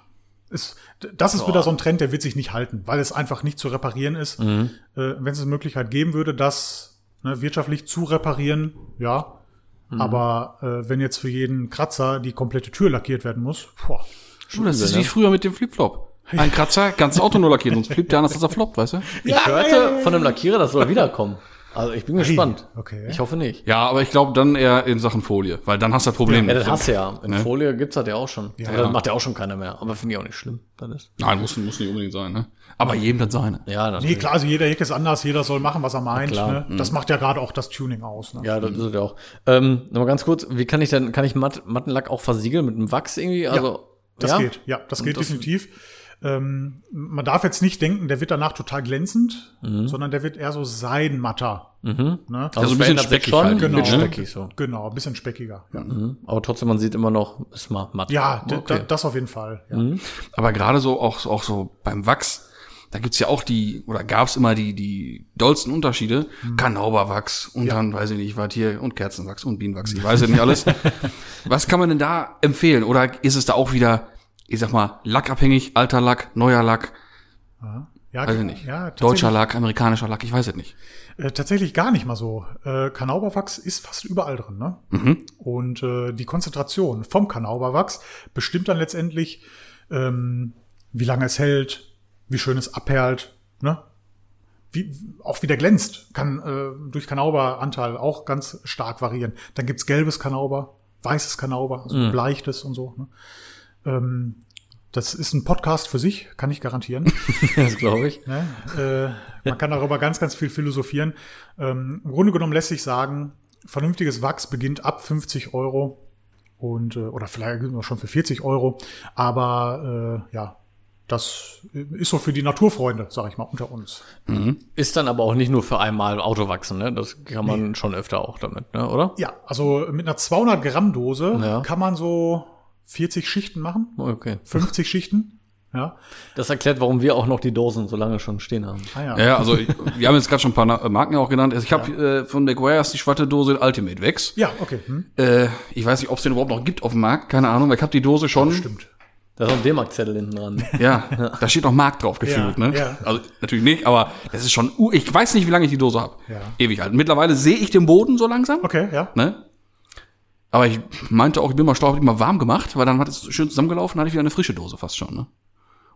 ist, das ist wieder so ein Trend, der wird sich nicht halten, weil es einfach nicht zu reparieren ist. Mhm. Äh, wenn es eine Möglichkeit geben würde, das ne, wirtschaftlich zu reparieren, ja. Mhm. Aber äh, wenn jetzt für jeden Kratzer die komplette Tür lackiert werden muss, boah, Du, das ist ne? wie früher mit dem Flipflop. Ein Kratzer, ganzes Auto nur lackiert, sonst flippt der anders als er floppt, weißt du? Ich hörte von einem Lackierer, das soll wiederkommen. Also ich bin gespannt. okay. Ich hoffe nicht. Ja, aber ich glaube dann eher in Sachen Folie, weil dann hast du das Problem Ja, das hast du ja. In Ne? Folie gibt's das ja auch schon. Ja. Aber das macht ja auch schon keiner mehr. Aber finde ich auch nicht schlimm. Das ist. Nein, muss, muss nicht unbedingt sein, ne? Aber jedem das seine. Ja, Nee, natürlich. klar, also jeder Heck ist anders, jeder soll machen, was er meint. klar. Ne? Das macht ja gerade auch das Tuning aus. Ne? Ja, das ist es ja auch. Ähm, Nochmal ganz kurz, wie kann ich denn, kann ich Matt, Mattenlack auch versiegeln mit einem Wachs irgendwie? Also, Das ja? geht, ja, das geht das- definitiv. Ähm, man darf jetzt nicht denken, der wird danach total glänzend, sondern der wird eher so seidenmatter. Ne? Also, Also ein bisschen speckig schon, halt, genau. speckig so. Genau, ein bisschen speckiger. Ja, Mhm. Aber trotzdem, man sieht immer noch, ist mal matt. ja okay. da, das auf jeden Fall. Ja. Aber gerade so auch, auch so beim Wachs, da gibt's ja auch die, oder gab's immer die, die dollsten Unterschiede. Kanauberwachs und dann, weiß ich nicht, was hier, und Kerzenwachs und Bienenwachs, ich weiß ja nicht alles. was kann man denn da empfehlen? Oder ist es da auch wieder, ich sag mal, lackabhängig, alter Lack, neuer Lack, Ja, weiß ich nicht. Ja, Deutscher Lack, amerikanischer Lack, ich weiß es nicht. äh, tatsächlich gar nicht mal so. Äh, Kanauberwachs ist fast überall drin. Ne? Mhm. Und äh, die Konzentration vom Kanauberwachs bestimmt dann letztendlich, ähm, wie lange es hält, wie schön es abperlt, ne? Wie, auch wie der glänzt, kann äh, durch Kanauberanteil auch ganz stark variieren. Dann gibt's gelbes Kanauber, weißes Kanauber, also bleichtes und so. Ne? Ähm, das ist ein Podcast für sich, kann ich garantieren. das glaube ich. Ne? Äh, man kann darüber ganz, ganz viel philosophieren. Ähm, Im Grunde genommen lässt sich sagen, vernünftiges Wachs beginnt ab 50 Euro und äh, oder vielleicht auch schon für 40 Euro. Aber äh, ja, das ist so für die Naturfreunde, sage ich mal, unter uns. Ist dann aber auch nicht nur für einmal Autowachsen, ne? Das kann man schon öfter auch damit, ne? Oder? Ja, also mit einer 200 Gramm Dose Ja. kann man so 40 Schichten machen, Okay. 50 Schichten. Ja, Das erklärt, warum wir auch noch die Dosen so lange schon stehen haben. ah, ja. Ja, ja, also ich, wir haben jetzt gerade schon ein paar Na- Marken auch genannt. Also ich habe äh, von McGuire's die Schwatte-Dose Ultimate Wax. ja okay. Hm. Äh, ich weiß nicht, ob es den überhaupt noch gibt auf dem Markt, keine Ahnung, weil ich habe die Dose schon. Stimmt. Da ist noch ein D-Mark-Zettel hinten dran. Ja, da steht noch Markt drauf gefühlt, Ja, ne? ja. Also natürlich nicht, aber das ist schon, ich weiß nicht, wie lange ich die Dose habe. Ja. Ewig alt. Mittlerweile sehe ich den Boden so langsam, Okay, ja. ne? Aber ich meinte auch, ich bin mal schlau, hab die mal warm gemacht, weil dann hat es schön zusammengelaufen, hatte ich wieder eine frische Dose fast schon, ne?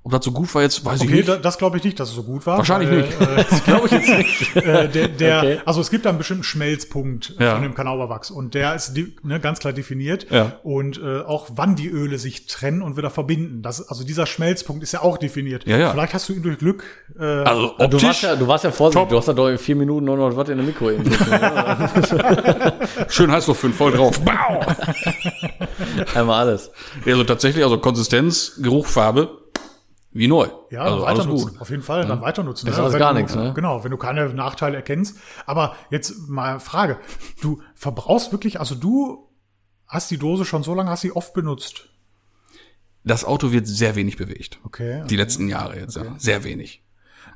Ob das so gut war jetzt, weiß ich Okay, nicht. da, das glaube ich nicht, dass es so gut war. Wahrscheinlich weil, nicht. Äh, Das glaube ich jetzt nicht. äh, der, der, Okay. Also es gibt da einen bestimmten Schmelzpunkt Ja. von dem Kanauberwachs und der ist ne, ganz klar definiert. Ja. Und äh, auch wann die Öle sich trennen und wieder verbinden. Das, also dieser Schmelzpunkt ist ja auch definiert. Ja, ja. Vielleicht hast du ihn durch Glück. Äh, also Du warst optisch, ja, du warst ja vorsichtig. Top. Du hast da doch in vier Minuten noch noch was in der Mikro schön heiß noch fünf, voll drauf. Bau! Einmal alles. Also tatsächlich, also Konsistenz, Geruch, Farbe, wie neu. ja, also dann weiter nutzen. Auf jeden Fall, dann weiter nutzen. Das ist ne? alles Wenn gar du, nichts, ne? Genau, wenn du keine Nachteile erkennst. Aber jetzt mal Frage. Du verbrauchst wirklich, also du hast die Dose schon so lange, hast sie oft benutzt. Das Auto wird sehr wenig bewegt. Okay. Die letzten Jahre jetzt, ja. Sehr wenig.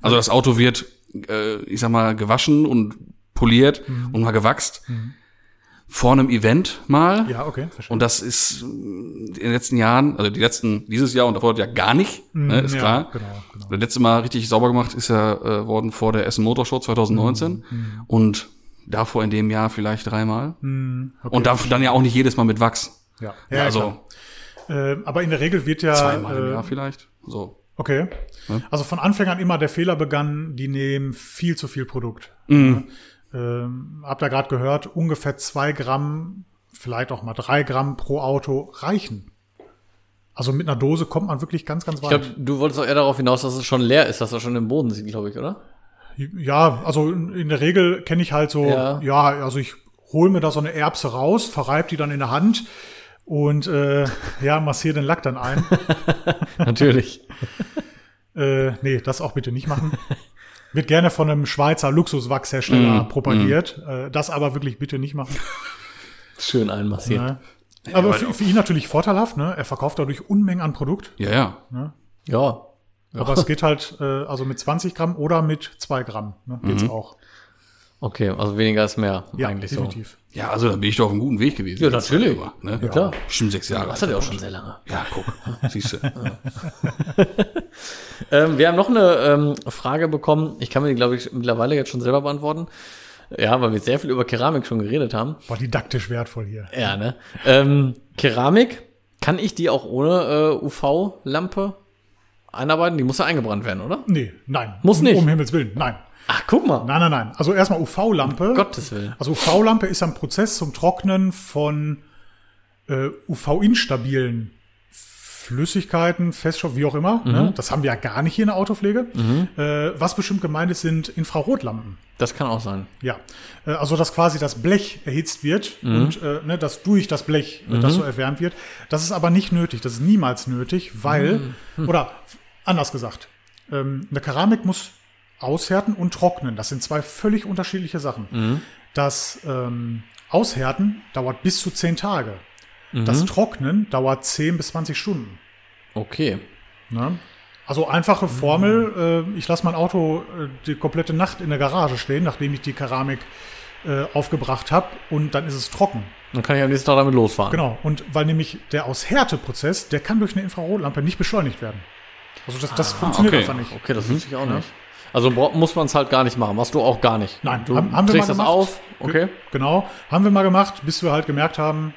Also das Auto wird, äh, ich sag mal, gewaschen und poliert Mhm. und mal gewachst. Vor einem Event mal. Ja, okay, verstehe. Und das ist äh, in den letzten Jahren, also die letzten, dieses Jahr und davor ja gar nicht, ne, ist Mhm, ja, klar. genau, genau. Das letzte Mal richtig sauber gemacht ist ja äh, worden vor der Essen Motor Show 2019 Mhm, und davor in dem Jahr vielleicht dreimal. okay. und dafür dann ja auch nicht jedes Mal mit Wachs. Ja, Ja, also. Äh, aber in der Regel wird ja. zweimal im äh, Jahr vielleicht. So. Okay. Also von Anfang an immer der Fehler begann, die nehmen viel zu viel Produkt. Mhm. Ähm, hab da gerade gehört, ungefähr zwei Gramm, vielleicht auch mal drei Gramm pro Auto reichen. Also mit einer Dose kommt man wirklich ganz, ganz Ich weit. glaube, du wolltest auch eher darauf hinaus, dass es schon leer ist, dass er schon im Boden sieht, glaube ich, oder? Ja, also in der Regel kenne ich halt so, Ja. ja, also ich hole mir da so eine Erbse raus, verreib die dann in der Hand und äh, ja, massiere den Lack dann ein. Natürlich. Äh, nee, das auch bitte nicht machen. Wird gerne von einem Schweizer Luxuswachshersteller propagiert. Äh, das aber wirklich bitte nicht machen. Schön einmassiert. Ne? Aber für, für ihn natürlich vorteilhaft. Ne? Er verkauft dadurch Unmengen an Produkt. Ja, ja. Ja. Aber es geht halt äh, also mit 20 Gramm oder mit 2 Gramm. Ne? Geht's auch. Okay, also weniger ist mehr Ja, eigentlich definitiv. Ja, also da bin ich doch auf einem guten Weg gewesen. Ja, natürlich. Aber, ne? Ja, klar. Bestimmt sechs Jahre. so. Das hat ja auch schon sehr lange. Ja, guck. Siehst du. Ähm, wir haben noch eine ähm, Frage bekommen. Ich kann mir die, glaube ich, mittlerweile jetzt schon selber beantworten. Ja, weil wir sehr viel über Keramik schon geredet haben. War didaktisch wertvoll hier. Ja, ne? Ähm, Keramik, kann ich die auch ohne äh, UV-Lampe einarbeiten? Die muss ja eingebrannt werden, oder? Nee, nein. Muss um, nicht. Um Himmels Willen, nein. Ach, guck mal. Nein, nein, nein. Also erstmal UV-Lampe. Gottes Willen. Also UV-Lampe ist ein Prozess zum Trocknen von äh, UV-instabilen Flüssigkeiten, Feststoff, wie auch immer. Ne? Das haben wir ja gar nicht hier in der Autopflege. Äh, was bestimmt gemeint ist, sind Infrarotlampen. Das kann auch sein. Ja, äh, also dass quasi das Blech erhitzt wird und äh, ne, dass durch das Blech äh, das so erwärmt wird. Das ist aber nicht nötig, das ist niemals nötig, weil, oder anders gesagt, ähm, eine Keramik muss aushärten und trocknen. Das sind zwei völlig unterschiedliche Sachen. Das ähm, Aushärten dauert bis zu zehn Tage. Das Trocknen dauert 10 bis 20 Stunden. Okay. Ne? Also einfache Formel, äh, ich lasse mein Auto äh, die komplette Nacht in der Garage stehen, nachdem ich die Keramik äh, aufgebracht habe und dann ist es trocken. Dann kann ich am nächsten Tag damit losfahren. Genau, und weil nämlich der Aushärteprozess, der kann durch eine Infrarotlampe nicht beschleunigt werden. Also das, das funktioniert okay. einfach nicht. Okay, das wusste ich auch nicht. Also muss man es halt gar nicht machen. Machst du auch gar nicht. Nein, du haben- haben wir trägst mal das auf. Okay. Ge- Genau, haben wir mal gemacht, bis wir halt gemerkt haben,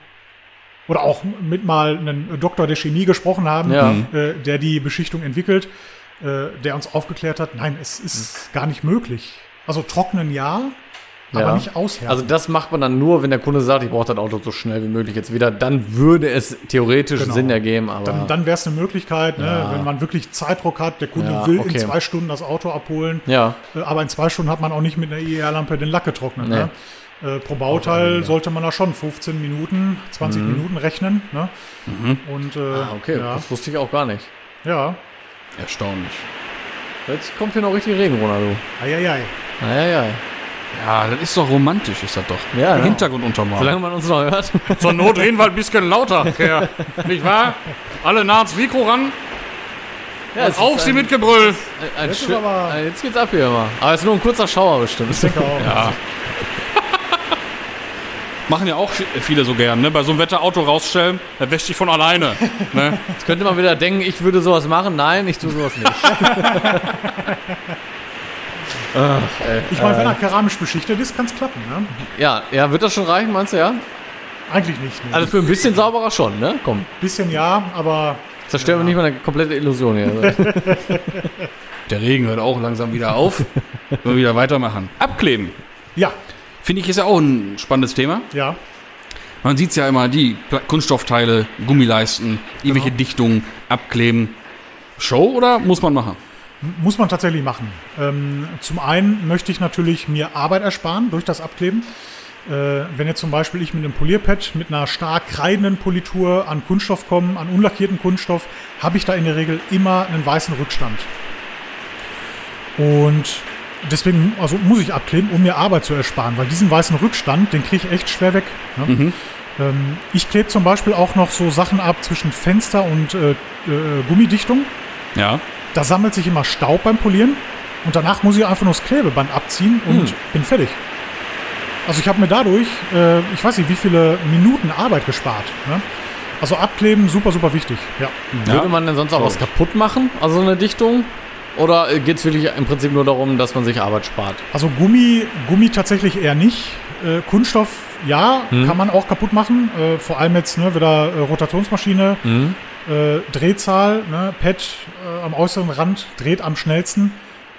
oder auch mit mal einem Doktor der Chemie gesprochen haben, Ja. äh, der die Beschichtung entwickelt, äh, der uns aufgeklärt hat, nein, es ist gar nicht möglich. Also trocknen ja, aber Ja. nicht aushärten. Also das macht man dann nur, wenn der Kunde sagt, ich brauche das Auto so schnell wie möglich jetzt wieder. Dann würde es theoretisch Genau. Sinn ergeben, aber dann dann wäre es eine Möglichkeit, ne, Ja. wenn man wirklich Zeitdruck hat, der Kunde Ja, will okay. in zwei Stunden das Auto abholen, ja, äh, aber in zwei Stunden hat man auch nicht mit einer IR-Lampe den Lack getrocknet. Nee. Ne? Äh, pro Bauteil sollte man da schon 15 Minuten, 20 Minuten rechnen. Ne? Und äh, Mhm. ah, okay, ja, das wusste ich auch gar nicht. ja. Erstaunlich. Jetzt kommt hier noch richtig Regen runter, du. Eieiei. Naja, ja. Das ist doch romantisch, ist das doch. Ja, ja. Hintergrunduntermal. Solange man uns noch hört. Zur Not reden wir ein bisschen lauter, Kerl. Nicht wahr? Alle nah ans Mikro ran. Ja, es Auf ist sie ein- mit Gebrüll. Ein, ein Jetzt aber- ein- jetzt geht's ab hier immer. Aber es ist nur ein kurzer Schauer bestimmt. Ich denke auch. Ja. Machen ja auch viele so gern, ne? Bei so einem Wetterauto rausstellen, da wäscht sich von alleine. Ne? Jetzt könnte man wieder denken, ich würde sowas machen. Nein, ich tue sowas nicht. Ach, ey. Ich meine, wenn er keramisch beschichtet ist, kann es klappen. Ne? Ja, ja, wird das schon reichen, meinst du, ja? Eigentlich nicht. Ne? Also für ein bisschen sauberer schon, ne? Komm, bisschen ja, aber zerstören wir nicht mal eine komplette Illusion hier. Der Regen hört auch langsam wieder auf. Wollen wir wieder weitermachen. Abkleben. ja, Finde ich ist ja auch ein spannendes Thema. ja. Man sieht ja immer, die Kunststoffteile, Gummileisten, irgendwelche Dichtungen, abkleben. Show oder muss man machen? Muss man tatsächlich machen. Ähm, zum einen möchte ich natürlich mir Arbeit ersparen durch das Abkleben. Äh, wenn jetzt zum Beispiel ich mit einem Polierpad mit einer stark kreidenden Politur an Kunststoff komme, an unlackierten Kunststoff, habe ich da in der Regel immer einen weißen Rückstand. Und deswegen also muss ich abkleben, um mir Arbeit zu ersparen, weil diesen weißen Rückstand, den kriege ich echt schwer weg. Ne? Ähm, ich klebe zum Beispiel auch noch so Sachen ab zwischen Fenster und äh, äh, Gummidichtung. Ja. Da sammelt sich immer Staub beim Polieren und danach muss ich einfach nur das Klebeband abziehen und bin fertig. Also ich habe mir dadurch, äh, ich weiß nicht, wie viele Minuten Arbeit gespart. Ne? Also abkleben, super, super wichtig. Ja. Würde man denn sonst auch was kaputt machen? Also eine Dichtung? Oder geht es wirklich im Prinzip nur darum, dass man sich Arbeit spart? Also Gummi, Gummi tatsächlich eher nicht. Äh, Kunststoff, ja, kann man auch kaputt machen. Äh, vor allem jetzt ne, wieder äh, Rotationsmaschine, äh, Drehzahl, ne, Pad äh, am äußeren Rand dreht am schnellsten.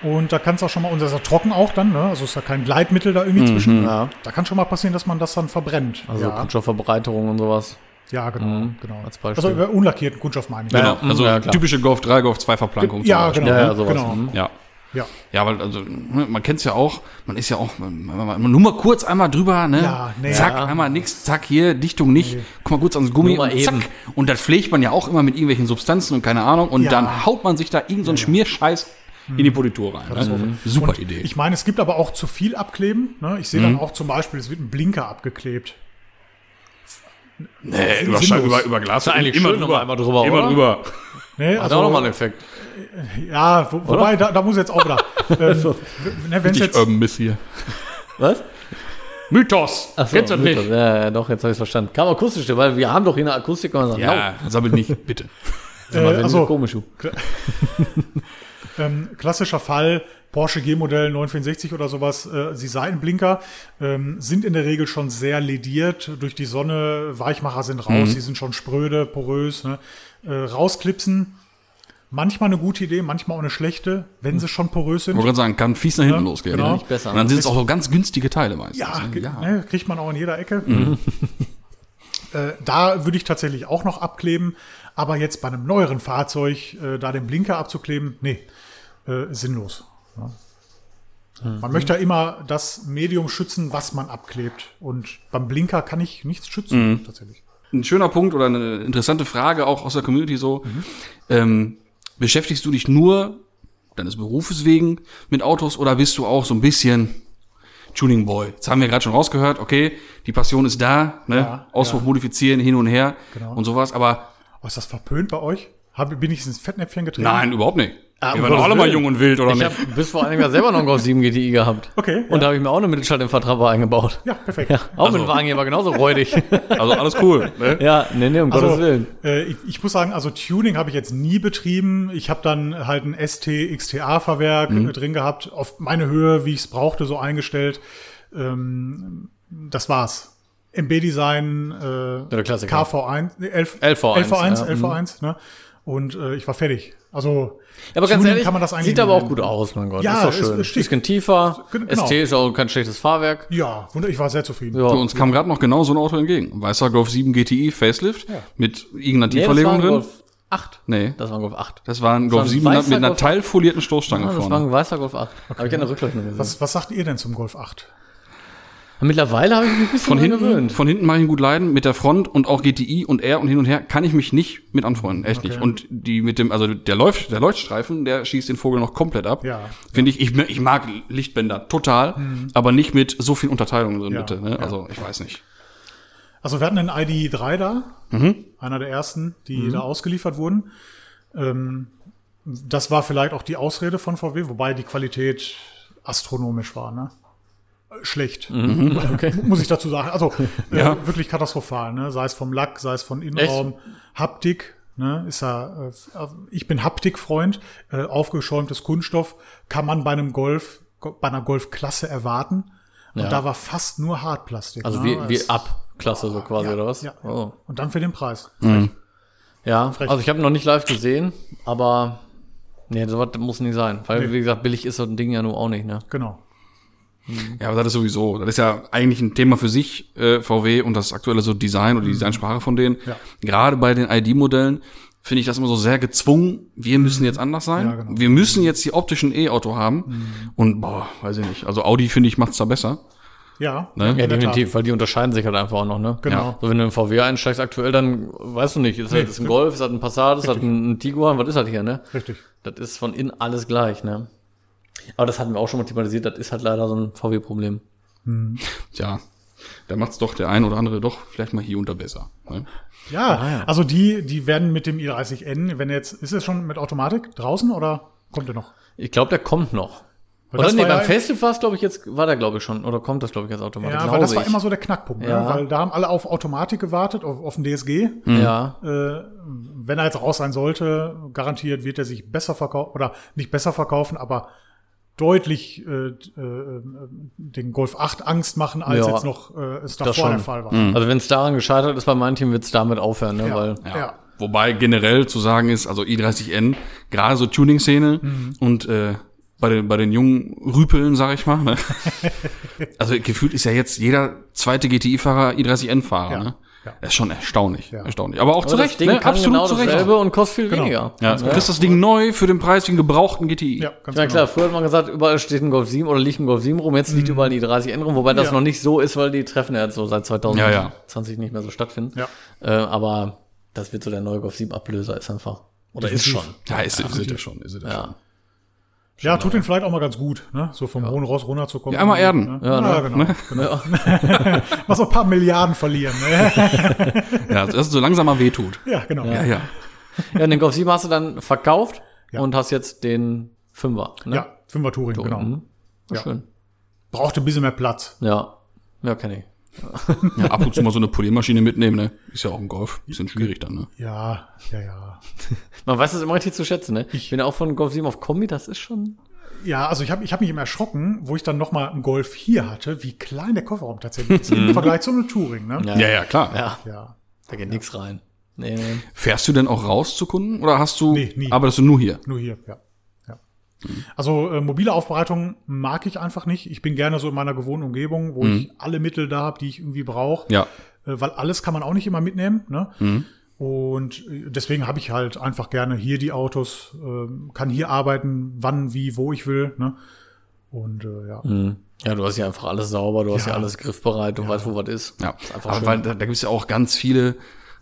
Und da kann es auch schon mal, und das ist ja trocken auch dann, ne? also ist ja kein Gleitmittel da irgendwie zwischen. Ja. Da kann schon mal passieren, dass man das dann verbrennt. Also ja, Kunststoffverbreiterung und sowas. ja, genau. genau. als Beispiel. Also über unlackierten Kunststoff meine ich. Genau. Ja, Also ja, typische Golf 3, Golf 2 Verplankung. Ja, genau. Ja, ja, sowas. genau. Mhm. Ja. Ja. Ja, weil also ne, man kennt es ja auch, man ist ja auch nur mal kurz einmal drüber, ne? Ja, nee. zack, Ja. einmal nix, zack, hier Dichtung nicht, guck mal kurz ans Gummi und zack. eben. Und das pflegt man ja auch immer mit irgendwelchen Substanzen und keine Ahnung und Ja. dann haut man sich da irgendeinen so einen Schmierscheiß in die Politur rein. Ne? Super Und Idee. Ich meine, es gibt aber auch zu viel Abkleben. Ne? Ich sehe dann auch zum Beispiel, es wird ein Blinker abgeklebt. nee, über, über, über Glas Ist eigentlich schön, nochmal einmal drüber, immer oder? drüber. Nee, Hat auch nochmal einen Effekt. Ja, wo, wobei, da, da muss jetzt auch wieder. ähm, ne, wenn es Ich jetzt, Urban Miss hier. Was? Mythos. Ach so, Kennst du das Mythos. nicht? Ja, ja, doch, jetzt habe ich verstanden. Kam akustisch, weil wir haben doch hier eine Akustik und man sagt, Ja, sammelt nicht, bitte. äh, also, komisch. ähm, klassischer Fall, Porsche G-Modell 964 oder sowas, äh, die Seitenblinker ähm, sind in der Regel schon sehr lediert. Durch die Sonne, Weichmacher sind raus, die sind schon spröde, porös. Ne? Äh, rausklipsen, manchmal eine gute Idee, manchmal auch eine schlechte, wenn sie schon porös sind. Ich wollte gerade sagen, kann fies nach hinten Ja, losgehen. genau. ne? Nicht besser. Und dann sind es auch so ganz günstige Teile meistens. Ja, ne? ge- Ne, kriegt man auch in jeder Ecke. Äh, da würde ich tatsächlich auch noch abkleben, aber jetzt bei einem neueren Fahrzeug äh, da den Blinker abzukleben, nee, äh, sinnlos. Ja. Man möchte ja immer das Medium schützen, was man abklebt. Und beim Blinker kann ich nichts schützen, tatsächlich. Ein schöner Punkt oder eine interessante Frage auch aus der Community so. Ähm, beschäftigst du dich nur deines Berufes wegen mit Autos oder bist du auch so ein bisschen Tuning Boy? Jetzt haben wir gerade schon rausgehört, okay, die Passion ist da, ne? Ja, Auspuff modifizieren, hin und her Genau. und sowas, aber Oh, ist das verpönt bei euch? Hab, bin ich ins Fettnäpfchen getreten? nein, überhaupt nicht. Ah, wir waren alle mal jung und wild, oder Ich nicht? habe bis vor einem Jahr selber noch einen Golf 7 GTI gehabt. Okay, Und da habe ich mir auch eine Mittelschalldämpfertrappe eingebaut. Ja, perfekt. Ja, auch Also- mit dem Wagen hier war genauso räudig. Also alles cool. Ne? ja, nee, nee, um Also, Gottes Willen. äh, ich, ich muss sagen, also Tuning habe ich jetzt nie betrieben. Ich habe dann halt ein ST XTA-Verwerk Mhm. äh, drin gehabt, auf meine Höhe, wie ich es brauchte, so eingestellt. Ähm, das war's. MB-Design, äh, der Klassiker. KV1, nee, 11, LV1, LV1, ja, mhm. LV1, ne? Und äh, ich war fertig. Also Ja, aber ganz ehrlich, kann man das eigentlich sieht aber auch gut aus, mein Gott. Ja, ist es- doch schön. es steht- Bisschen tiefer. Genau. ST ist auch kein schlechtes Fahrwerk. Ja, wunder- ich war sehr zufrieden. Ja. Du, uns kam gerade noch genau so ein Auto entgegen. Weißer Golf 7 GTI Facelift mit irgendeiner Nee, das war Tieferlegung ein drin. Golf 8. Nee, Das war ein Golf 8. das war ein Golf ein 7 mit einer Golf- teilfolierten Stoßstange Ah, das war vorne. ein weißer Golf 8. Habe ich der Rückleuchtung gesehen. Was, was sagt ihr denn zum Golf 8? Mittlerweile habe ich mich ein bisschen Von hinten, gewöhnt. von hinten mache ich ihn gut leiden. Mit der Front und auch GTI und R und hin und her kann ich mich nicht mit anfreunden. Echt nicht. Und die mit dem, also der läuft, der Leuchtstreifen, der schießt den Vogel noch komplett ab. Ja. Finde ich, ich, ich mag Lichtbänder total, aber nicht mit so viel Unterteilung drin, Ja, bitte. Ne? Also, ich weiß nicht. Also wir hatten einen ID3 da, Mhm. einer der ersten, die da ausgeliefert wurden. Ähm, das war vielleicht auch die Ausrede von VW, wobei die Qualität astronomisch war, ne? Äh, Schlecht, Okay. muss ich dazu sagen. Also Mhm. Ja. äh, wirklich katastrophal, ne? Sei es vom Lack, sei es von Innenraum, Haptik, ne? Ist ja, äh, ich bin Haptikfreund, äh, aufgeschäumtes Kunststoff kann man bei einem Golf, bei einer Golfklasse erwarten. Und Ja. da war fast nur Hartplastik. Also ne? wie, wie Ab-Klasse so quasi, ja, oder was? Ja. Oh. Und dann für den Preis. Ja, Frech. also ich habe noch nicht live gesehen, aber nee, sowas muss nicht sein. Weil, Nee. wie gesagt, billig ist so ein Ding ja nur auch nicht, ne? Genau. Ja, aber das ist sowieso, das ist ja eigentlich ein Thema für sich, äh, VW und das aktuelle so Design oder die Designsprache von denen. Ja. Gerade bei den ID-Modellen finde ich das immer so sehr gezwungen. Wir müssen jetzt anders sein. Ja, genau. Wir müssen jetzt die optischen E-Auto haben. Und boah, weiß ich nicht. Also Audi finde ich macht's da besser. Ja, Ne? Ja, definitiv, weil die unterscheiden sich halt einfach auch noch, ne? Genau. So, wenn du in VW einsteigst aktuell, dann weißt du nicht, ist das ein Golf, ist das ein Passat, ist das ein, Tiguan, was ist das hier, ne? Richtig. Das ist von innen alles gleich, ne? Aber das hatten wir auch schon mal thematisiert, das ist halt leider so ein VW-Problem. Tja, da macht's doch der ein oder andere doch vielleicht mal hier unter besser. Ne? Ja, Ah, ja. also die, die werden mit dem i30N, wenn jetzt, ist es schon mit Automatik draußen oder kommt er noch? Ich glaube, der kommt noch. Weil Oder nee, war beim ja- Facelift war es, glaube ich, jetzt, war der, glaube ich, schon. Oder kommt das, glaube ich, als Automatik? Ja, weil Glaube das war ich. immer so der Knackpunkt, Ja. ne? weil da haben alle auf Automatik gewartet, auf, auf den DSG. Ja. Äh, wenn er jetzt raus sein sollte, garantiert wird er sich besser verkaufen, oder nicht besser verkaufen, aber deutlich äh, äh, den Golf 8 Angst machen, als Ja. jetzt noch äh, es davor der Fall war. Also wenn es daran gescheitert ist bei meinem Team, wird es damit aufhören, ne? Ja. Weil Ja. Ja. Wobei generell zu sagen ist, also i30N, gerade so Tuning-Szene Mhm. und äh, bei den, bei den jungen Rüpeln, sag ich mal. Ne? also gefühlt ist ja jetzt jeder zweite GTI-Fahrer i30N-Fahrer. Ja. Ne? Ja. Das ist schon erstaunlich. Ja. erstaunlich. Aber auch zu Aber Recht, das Ding ne? kann absolut genau zu Recht. dasselbe und kostet viel Genau. weniger. Ja, du kriegst das Ding neu für den Preis wie einen gebrauchten GTI. Ja, ganz meine, genau. klar, früher hat man gesagt, überall steht ein Golf 7 oder liegt ein Golf 7 rum, jetzt liegt überall die 30N rum, wobei das Ja. noch nicht so ist, weil die Treffen ja jetzt so seit 2020 Ja, nicht mehr so stattfinden. Ja. Äh, aber das wird so der neue Golf 7 Ablöser, ist einfach. Oder ist schon. Ja, ist, ist es ja schon. Ist es ja. schon. Ja. Ja, tut den vielleicht auch mal ganz gut, ne? so vom hohen Ross runterzukommen. Ja, einmal erden. Ne? Ja, Ja, ne? genau. genau. Mal so ein paar Milliarden verlieren. Ne? Ja, dass es so langsam mal wehtut. ja, genau. Ja, ja. ja, den Golf 7 hast du dann verkauft Ja. und hast jetzt den 5er. Ne? Ja, Fünfer Touring, genau. Mhm. Ja. Ja. Schön. Brauchte ein bisschen mehr Platz. Ja. Ja, kenne ich. Ja. Ab und zu mal so eine Poliermaschine mitnehmen, ne? Ist ja auch ein Golf. Bisschen schwierig dann, ne? Ja, ja, ja. Man weiß das immer richtig zu schätzen, ne? Ich bin ja auch von Golf 7 auf Kombi, das ist schon. Ja, also ich habe ich hab mich immer erschrocken, wo ich dann noch mal einen Golf hier hatte, wie klein der Kofferraum tatsächlich ist im Vergleich zu einem Touring. Ne? Ja, ja, klar. Ja, Ja. da geht nix rein. Nee, nee. Fährst du denn auch raus zu Kunden oder hast du, Nee, nie. arbeitest du nur hier? Nur hier, ja. Ja. Also äh, mobile Aufbereitung mag ich einfach nicht. Ich bin gerne so in meiner gewohnten Umgebung, wo ich alle Mittel da habe, die ich irgendwie brauche. Ja. Äh, weil alles kann man auch nicht immer mitnehmen. Ne? Und äh, deswegen habe ich halt einfach gerne hier die Autos, ähm, kann hier arbeiten, wann, wie, wo ich will. Ne? Und äh, ja. Hm. Ja, du hast ja einfach alles sauber, du hast ja Ja. alles griffbereit, du weißt, wo was ist. Ja, Ist einfach aber schön. weil da, da gibt es ja auch ganz viele,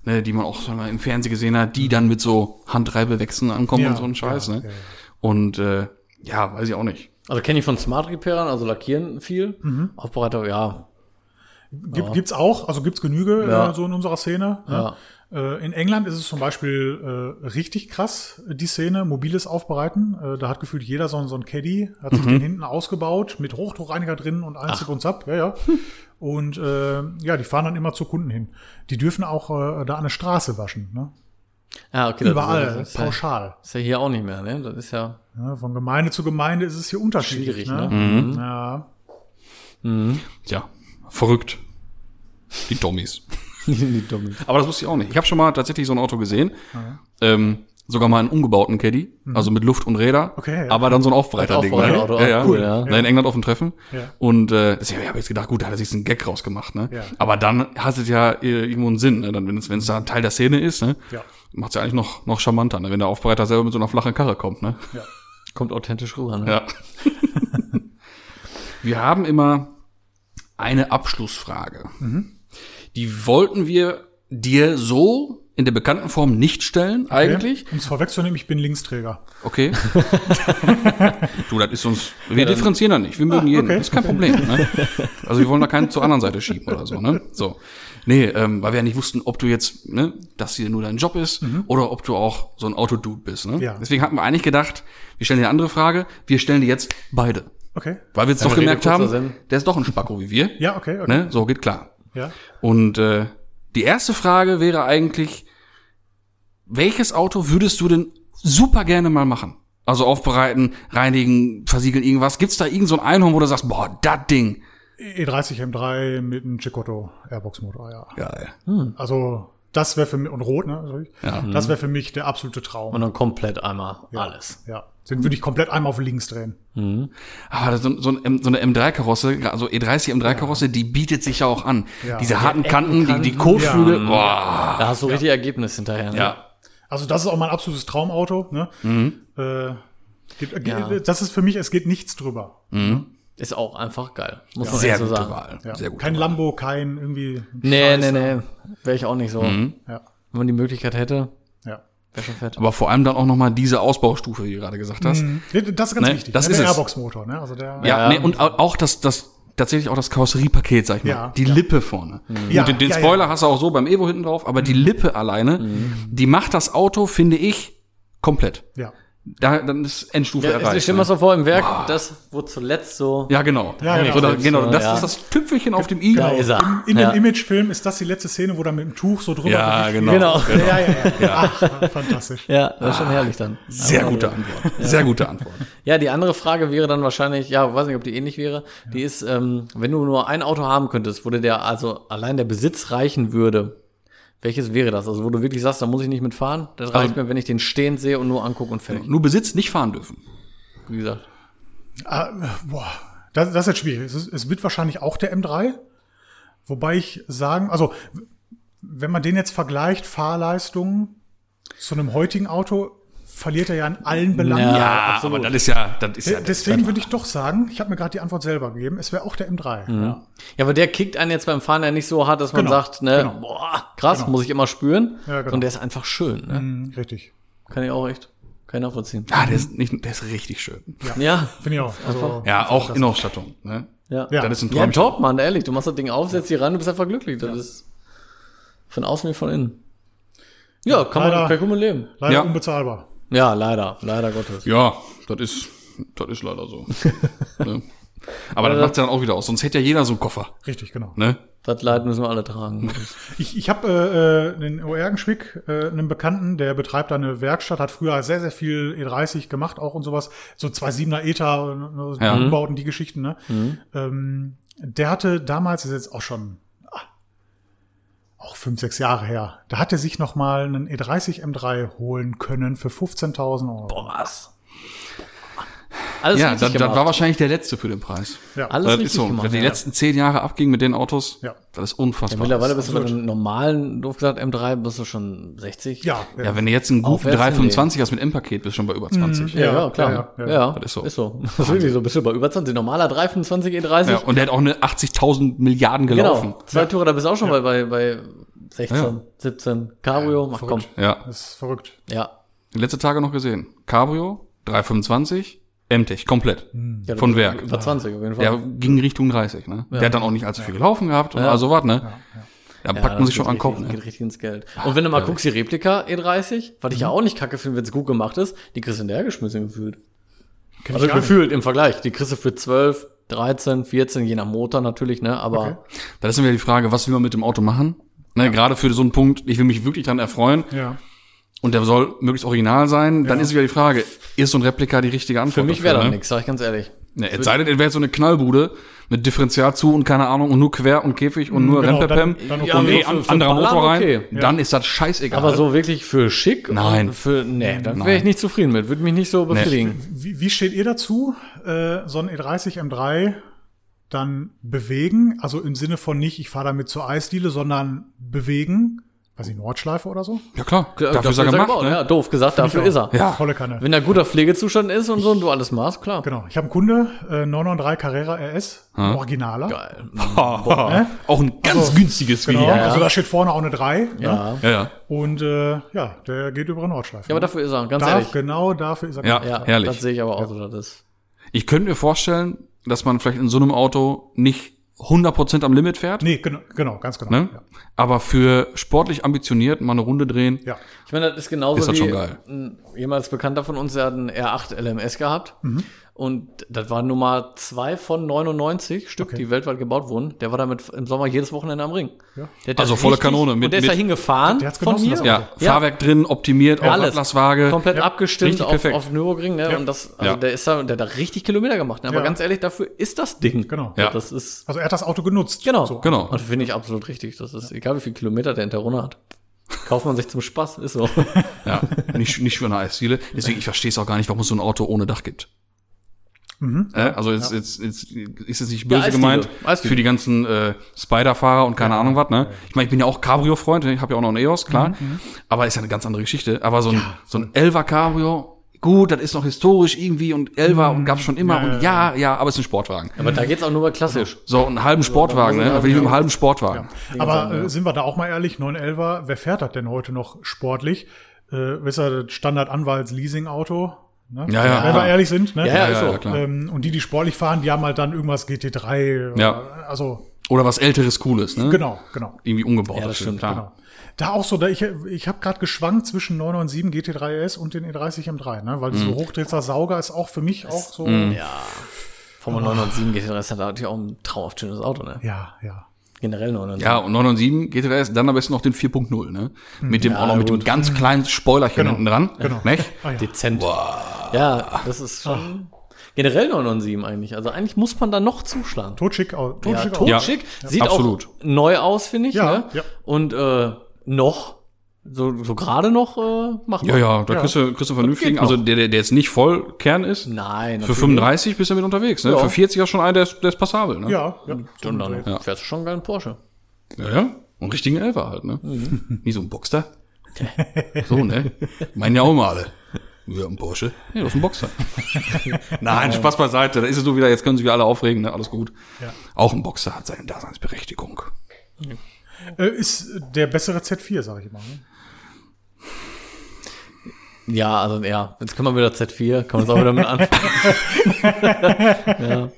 ne, die man auch so mal im Fernsehen gesehen hat, die dann mit so Handreibewechseln ankommen Ja, und so ein Scheiß. ja, ne? Ja, ja. Und äh, ja, weiß ich auch nicht. Also kenne ich von Smart Repairern, also lackieren viel. Mhm. Aufbereiter, ja. Gibt, Gibt's auch, also gibt's Genüge Ja. äh, so in unserer Szene. Ja. Ne? Äh, in England ist es zum Beispiel äh, richtig krass, die Szene, mobiles Aufbereiten. Äh, da hat gefühlt jeder so, so ein Caddy, hat sich den hinten ausgebaut, mit Hochdruckreiniger drin und alles Zip und Zap. Ja, ja. Und äh, ja, die fahren dann immer zu Kunden hin. Die dürfen auch äh, da eine Straße waschen. Ne? Ja, okay. das Überall, ist, das ist, ja, pauschal. ist ja hier auch nicht mehr, ne? Das ist ja. Ja, von Gemeinde zu Gemeinde ist es hier unterschiedlich. Schwierig, ne? ne? Ja. Ja, verrückt. Die Dummies. die Dummi. Aber das wusste ich auch nicht. Ich habe schon mal tatsächlich so ein Auto gesehen. Ähm, sogar mal einen umgebauten Caddy, also mit Luft und Räder. Mhm. Okay, ja. Aber dann so ein Aufbereiter-Ding. Als ne? Ja, ja. cool, ja. Ne, In England auf dem Treffen. Ja. Und äh, deswegen habe ich jetzt gedacht, gut, da hat er sich so einen Gag rausgemacht. Ne? Ja. Aber dann hat es ja äh, irgendwo einen Sinn, ne? dann, wenn es wenn es da ein Teil der Szene ist, ne? Ja. Macht es ja eigentlich noch, noch charmanter, ne? wenn der Aufbereiter selber mit so einer flachen Karre kommt. Ne? Ja. Kommt authentisch rüber, ne? Ja. wir haben immer eine Abschlussfrage. Die wollten wir dir so in der bekannten Form nicht stellen, eigentlich. Um es vorwegzunehmen, ich bin Linksträger. Okay. du, das ist uns. Wir differenzieren da nicht. Wir mögen jeden. okay, Das ist kein Problem. Ne? Also wir wollen da keinen zur anderen Seite schieben oder so. Ne? So. Nee, ähm, weil wir ja nicht wussten, ob du jetzt, ne, dass hier nur dein Job ist oder ob du auch so ein Autodude bist. Ne? Ja. Deswegen hatten wir eigentlich gedacht, wir stellen dir eine andere Frage. Wir stellen dir jetzt beide. Okay. Weil wir jetzt doch gemerkt haben, Sinn. der ist doch ein Spacko wie wir. Ja, okay, okay. Ne? So, geht klar. Ja. Und äh, die erste Frage wäre eigentlich, welches Auto würdest du denn super gerne mal machen? Also aufbereiten, reinigen, versiegeln, irgendwas. Gibt's da irgend so ein Einhorn, wo du sagst, boah, das Ding. E30 M3 mit einem Chicotto Airbox Motor, ja. Geil. Also das wäre für mich und rot, ne? sorry. Das wäre für mich der absolute Traum. Und dann komplett einmal ja. alles. Ja. Den würde ich komplett einmal auf links drehen. Aber das- so, so, ein, so eine M3-Karosse, also E30 M3-Karosse, die bietet sich ja auch an. Ja. Diese Die harten Kanten, die, die Kotflügel, boah. Da hast du richtig Ergebnis hinterher. Ne? Ja. Also das ist auch mein absolutes Traumauto. Ne? Äh, geht, Ja. geht, das ist für mich, es geht nichts drüber. Ist auch einfach geil. Muss man Sehr echt so gute sagen. Wahl. Ja. Sehr gut. Kein Lambo, kein irgendwie. Nee, Scheiß. nee, nee. Wäre ich auch nicht so. Wenn Ja. man die Möglichkeit hätte, ja. wäre schon fett. Aber vor allem dann auch nochmal diese Ausbaustufe, wie du gerade gesagt hast. Mhm. Das ist ganz Ne, wichtig. das ne? ist der es. Airbox-Motor, ne? Also der. Ja, Ja. Nee, und au- auch das, das, tatsächlich auch das Karosseriepaket, sag ich mal. Ja, die ja. Lippe vorne. Ja, und den, den ja, ja. Spoiler hast du auch so beim Evo hinten drauf, aber die Lippe alleine, die macht das Auto, finde ich, komplett. ja. Da, dann ist Endstufe Ja, erreicht. ich stell mir ne? so vor, im Werk, das, wo zuletzt so. Ja, genau. Ja, genau. So, da, genau. Das Ja. ist das Tüpfelchen auf dem i. Da ist er. In ja. dem Imagefilm ist das die letzte Szene, wo da mit dem Tuch so drüber Ja, genau. Genau. wird. Ja, ja, ja. Ach, fantastisch. Ja, das ist schon herrlich dann. Sehr gute Antwort. Sehr gute Antwort. Ja, die andere Frage wäre dann wahrscheinlich, ja, weiß nicht, ob die ähnlich wäre. Die ist, ähm, wenn du nur ein Auto haben könntest, wo dir der, also allein der Besitz reichen würde, welches wäre das? Also wo du wirklich sagst, da muss ich nicht mitfahren. Das reicht mir, wenn ich den stehend sehe und nur angucke und fertig. Nur Besitz nicht fahren dürfen. Wie gesagt. Ah, boah, das, das ist jetzt schwierig. Es, ist, es wird wahrscheinlich auch der M3. Wobei ich sagen, also wenn man den jetzt vergleicht, Fahrleistung zu einem heutigen Auto, verliert er ja in allen Belangen. Ja, absolut. aber das ist ja, das ist ja, De- Deswegen würde ich doch sagen, ich habe mir gerade die Antwort selber gegeben, es wäre auch der M3. Ja. Ja, aber der kickt einen jetzt beim Fahren ja nicht so hart, dass man Genau, sagt, ne, genau. boah, krass, Genau. muss ich immer spüren. Ja, genau. Und der ist einfach schön, ne? Mhm, richtig. Kann ich auch echt, kann ich nachvollziehen. ah, der ist nicht, der ist richtig schön. Ja. Finde ich auch. Also, Ja, auch Innenausstattung. Ne? Ja. Ja. Das ist ein Ja, Traum. top, Mann, ehrlich. Du machst das Ding auf, setzt die ran, du bist einfach glücklich. Das ist von außen wie von innen. Ja, kann man, Leider- kann ich gut mit leben. leider Ja. unbezahlbar. Ja, leider, leider Gottes. Ja, das ist, das ist leider so. ne? Aber das macht ja dann auch wieder aus. Sonst hätte ja jeder so einen Koffer. Richtig, genau. Ne? Das Leid müssen wir alle tragen. Ich, ich habe äh, äh, einen Oergenschwick, äh, einen Bekannten, der betreibt da eine Werkstatt, hat früher sehr, sehr viel E30 gemacht auch und sowas. So 2.7er ETA, ne, so Ja. Umbauten, die Geschichten. Ne? Ähm, der hatte damals, ist jetzt auch schon auch fünf, sechs Jahre her. Da hat er sich noch mal einen E30 M3 holen können für 15.000 Euro. Boah, was? Alles Ja, richtig das, das war wahrscheinlich der letzte für den Preis. Ja. Alles das richtig ist so. gemacht. Wenn die ja. letzten zehn Jahre abging mit den Autos, Ja. das ist unfassbar. Mittlerweile bist du bei Absolut. einem normalen, doof gesagt, M3 bist du schon 60. Ja, ja, wenn du jetzt einen guten Aufwärts 325 hast mit M-Paket, bist du schon bei über 20. Ja, ja, Ja, klar. ja, Ja, ja, ja, Das ist so. Ist so. Das ist wirklich so. Bist du bei über 20. Normaler 325 E30. Ja, und der hat auch eine 80.000 Milliarden gelaufen. genau. Zwei Tore, da bist du auch schon bei, bei, bei 16, Ja. 17. Cabrio, mach komm. Ja. Das ist verrückt. Ja. Letzte Tage noch gesehen. Cabrio, 325, M-Tech, komplett. ja Von Werk. Über 20 auf jeden Fall. Der ging Richtung 30, ne? Der hat dann auch nicht allzu viel gelaufen gehabt und Ja. also was, ne? Da Ja, packt man sich schon an den Kopf, ne? Geht richtig ins Geld. Und wenn du mal guckst, die Replika E30, was Mhm. ich ja auch nicht kacke finde, wenn es gut gemacht ist, die kriegst du in der geschmissen gefühlt. Kenn Also ich gar nicht. gefühlt im Vergleich. Die kriegst du für 12, 13, 14, je nach Motor natürlich, ne? Aber Okay. Da ist dann wieder die Frage, was will man mit dem Auto machen? Ne, Gerade für so einen Punkt, ich will mich wirklich dran erfreuen Ja. Und der soll möglichst original sein, dann ist wieder die Frage, ist so ein Replika die richtige Antwort für mich wäre das ne? nix, sag ich ganz ehrlich. Ne, es sei denn, es wäre so eine Knallbude mit Differential zu und keine Ahnung und nur quer und Käfig und nur genau, Rempepem dann- dann okay. und Ja, für- für anderer Ballern Motor rein, okay. dann ist das scheißegal. Aber so wirklich für schick? Nein. Und für, nee, da wäre ich nicht zufrieden mit. Würde mich nicht so befriedigen. Wie, wie steht ihr dazu, äh, so ein E30 M3 dann bewegen? Also im Sinne von nicht, ich fahre damit zur Eisdiele, sondern bewegen. Weiß ich, Nordschleife oder so? ja klar, Ja, dafür ist er gemacht, gebaut, ne? Ja, doof gesagt, dafür Ich ist er. Ja. Volle Kanne. Wenn da guter Pflegezustand ist und so und du alles machst, klar. Genau. Ich habe einen Kunde, äh, 993 Carrera RS, Originaler. Geil. Auch ein ganz Also, günstiges Genau. Video. Also da steht vorne auch eine 3. Ne? Ja. Ja, ja, Und äh, ja, der geht über Nordschleife. Ja, aber dafür ist er, ganz Darf, ehrlich. genau dafür ist er ja, Ja, herrlich. das sehe ich aber auch so, das ist. Ich könnte mir vorstellen, dass man vielleicht in so einem Auto nicht 100% am Limit fährt, Nee, genau, genau ganz genau. ne? Ja. aber für sportlich ambitioniert mal eine Runde drehen, ja. Ich meine, das ist genauso Ist das wie schon geil. ein jemals Bekannter von uns, der hat einen R8 LMS gehabt. Mhm. Und das war Nummer zwei von 99 Stück, Okay. die weltweit gebaut wurden. Der war damit im Sommer jedes Wochenende am Ring. Ja. Also volle richtig- Kanone mit- und der ist da hingefahren Der hat's von das ja, Ja. Fahrwerk drin, optimiert, auf Alles. Atlaswaage. Komplett abgestimmt auf, perfekt. auf Nürburgring. Ne? Und das, also Ja. der ist da, der hat da richtig Kilometer gemacht. Ne? Aber Ja. ganz ehrlich, dafür ist das Ding. Genau. Ja. Das ist, Also er hat das Auto genutzt. genau. So. Genau. Und finde ich absolut richtig. Das ist, egal wie viele Kilometer der hinter Runde hat. Kauft man sich zum Spaß, ist so. Ja, nicht, nicht für eine Eisdiele. Deswegen, ich verstehe es auch gar nicht, warum es so ein Auto ohne Dach gibt. Äh, also jetzt, jetzt, jetzt ist es nicht böse Eisdiele. gemeint für die ganzen äh, Spider-Fahrer und keine Ahnung was. Ne? Ich meine, ich bin ja auch Cabrio-Freund, ich habe ja auch noch einen EOS, klar. Aber ist ja eine ganz andere Geschichte. Aber so ein, so ein Elva Cabrio, gut, das ist noch historisch irgendwie und Elva und gab's schon immer Ja, und ja, ja, aber es ist ein Sportwagen. Aber da geht's auch nur bei klassisch. So, einen halben Sportwagen, ne? Will ich mit einem halben Sportwagen. Aber äh, sind wir da auch mal ehrlich, 911, wer fährt das denn heute noch sportlich? Äh, ihr, das Standard-Anwalts-Leasing-Auto? Ne? Ja, ja. Wenn wir ehrlich sind, ne? Ja, ja, Ja, ist ja, so. ja, klar. Ähm, und die, die sportlich fahren, die haben halt dann irgendwas GT3. oder- Ja. Also, Oder was älteres, cooles, ne? genau, genau. Irgendwie umgebaut. Ja, das stimmt, klar. Genau. Da auch so, da ich, ich habe gerade geschwankt zwischen 997 GT3S und den E30 M3, ne? weil Mhm. so Hochdrehzer Sauger ist auch für mich auch so. Ja. Formel 907 geht das hat natürlich auch ein traumhaft schönes Auto, ne? Ja, ja. Generell 907. Ja, und 997 GTS, dann am besten noch den 4.0, ne? Mit dem, auch noch mit dem gut. ganz kleinen Spoilerchen Genau. hinten dran. Genau. Nicht? Ah, ja. Dezent. Ja, das ist schon generell 997 eigentlich. Also eigentlich muss man da noch zuschlagen. Totschick, au- Ja, totschick Ja. totschick. Sieht absolut. auch neu aus, finde ich. Ja, ne? ja. Und äh, noch, so, so gerade noch äh, machbar. Ja, ja, da Ja. kriegst du, kriegst du einen vernünftigen, also der, der, der jetzt nicht voll Kern ist. Nein. Für 35 bist du mit unterwegs, ne? Ja. Für 40 auch schon einer, der ist, der ist passabel, ne? Ja, ja. Und dann Ja. fährst du schon einen geilen Porsche. Ja, ja. Einen richtigen Elfer halt, ne? Mhm. Wie so ein Boxster. so, ne? Meinen ja auch immer alle. Ja, ein Porsche. Ja, das ist ein Boxster. Nein, Spaß beiseite. Da ist es so wieder, jetzt können sich wieder alle aufregen, ne? Alles gut. Ja. Auch ein Boxer hat seine Daseinsberechtigung. Äh, ist der bessere Z4, sage ich immer. Ne? Ja, also ja, jetzt können wir wieder Z4, kann man es auch wieder mit an. ja.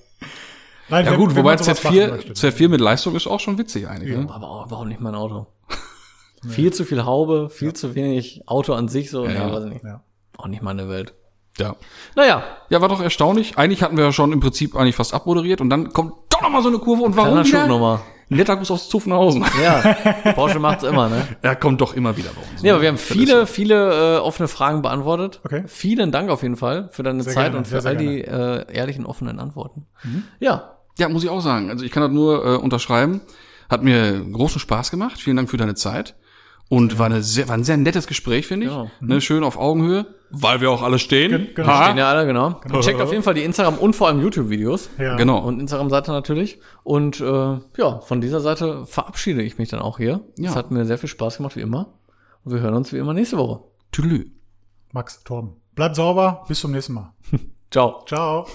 Nein, Ja wenn- gut, wobei man sowas machen Z4, möchte. Z4 mit Leistung ist auch schon witzig eigentlich, ne? Aber auch überhaupt nicht mein Auto. Viel zu viel Haube, viel zu wenig Auto an sich, so, Ja. nee, weiß ich nicht. Ja. Auch nicht meine Welt. Ja. Naja, Ja, war doch erstaunlich. Eigentlich hatten wir ja schon im Prinzip eigentlich fast abmoderiert und dann kommt doch noch mal so eine Kurve und warum kleiner wieder? nochmal. Netter Gruß aus Zuffenhausen. Ja, Porsche macht's immer, ne? Er kommt doch immer wieder bei uns. Nee, aber wir haben viele, viele äh, offene Fragen beantwortet. Okay. Vielen Dank auf jeden Fall für deine Sehr Zeit gerne, und für all die äh, ehrlichen, offenen Antworten. Ja, Ja, muss ich auch sagen. Also ich kann das nur äh, unterschreiben, Hat mir großen Spaß gemacht. Vielen Dank für deine Zeit. Und war, eine sehr, war ein sehr nettes Gespräch, finde ich. Ja. Ne, schön auf Augenhöhe, weil wir auch alle stehen. Gen- genau. Stehen ja alle, genau. Checkt auf jeden Fall die Instagram und vor allem YouTube-Videos. Ja. Genau. Und Instagram-Seite natürlich. Und äh, ja, von dieser Seite verabschiede ich mich dann auch hier. Ja. Es hat mir sehr viel Spaß gemacht, wie immer. Und wir hören uns wie immer nächste Woche. Tüdelü. Max, Torben. Bleibt sauber. Bis zum nächsten Mal. Ciao. Ciao.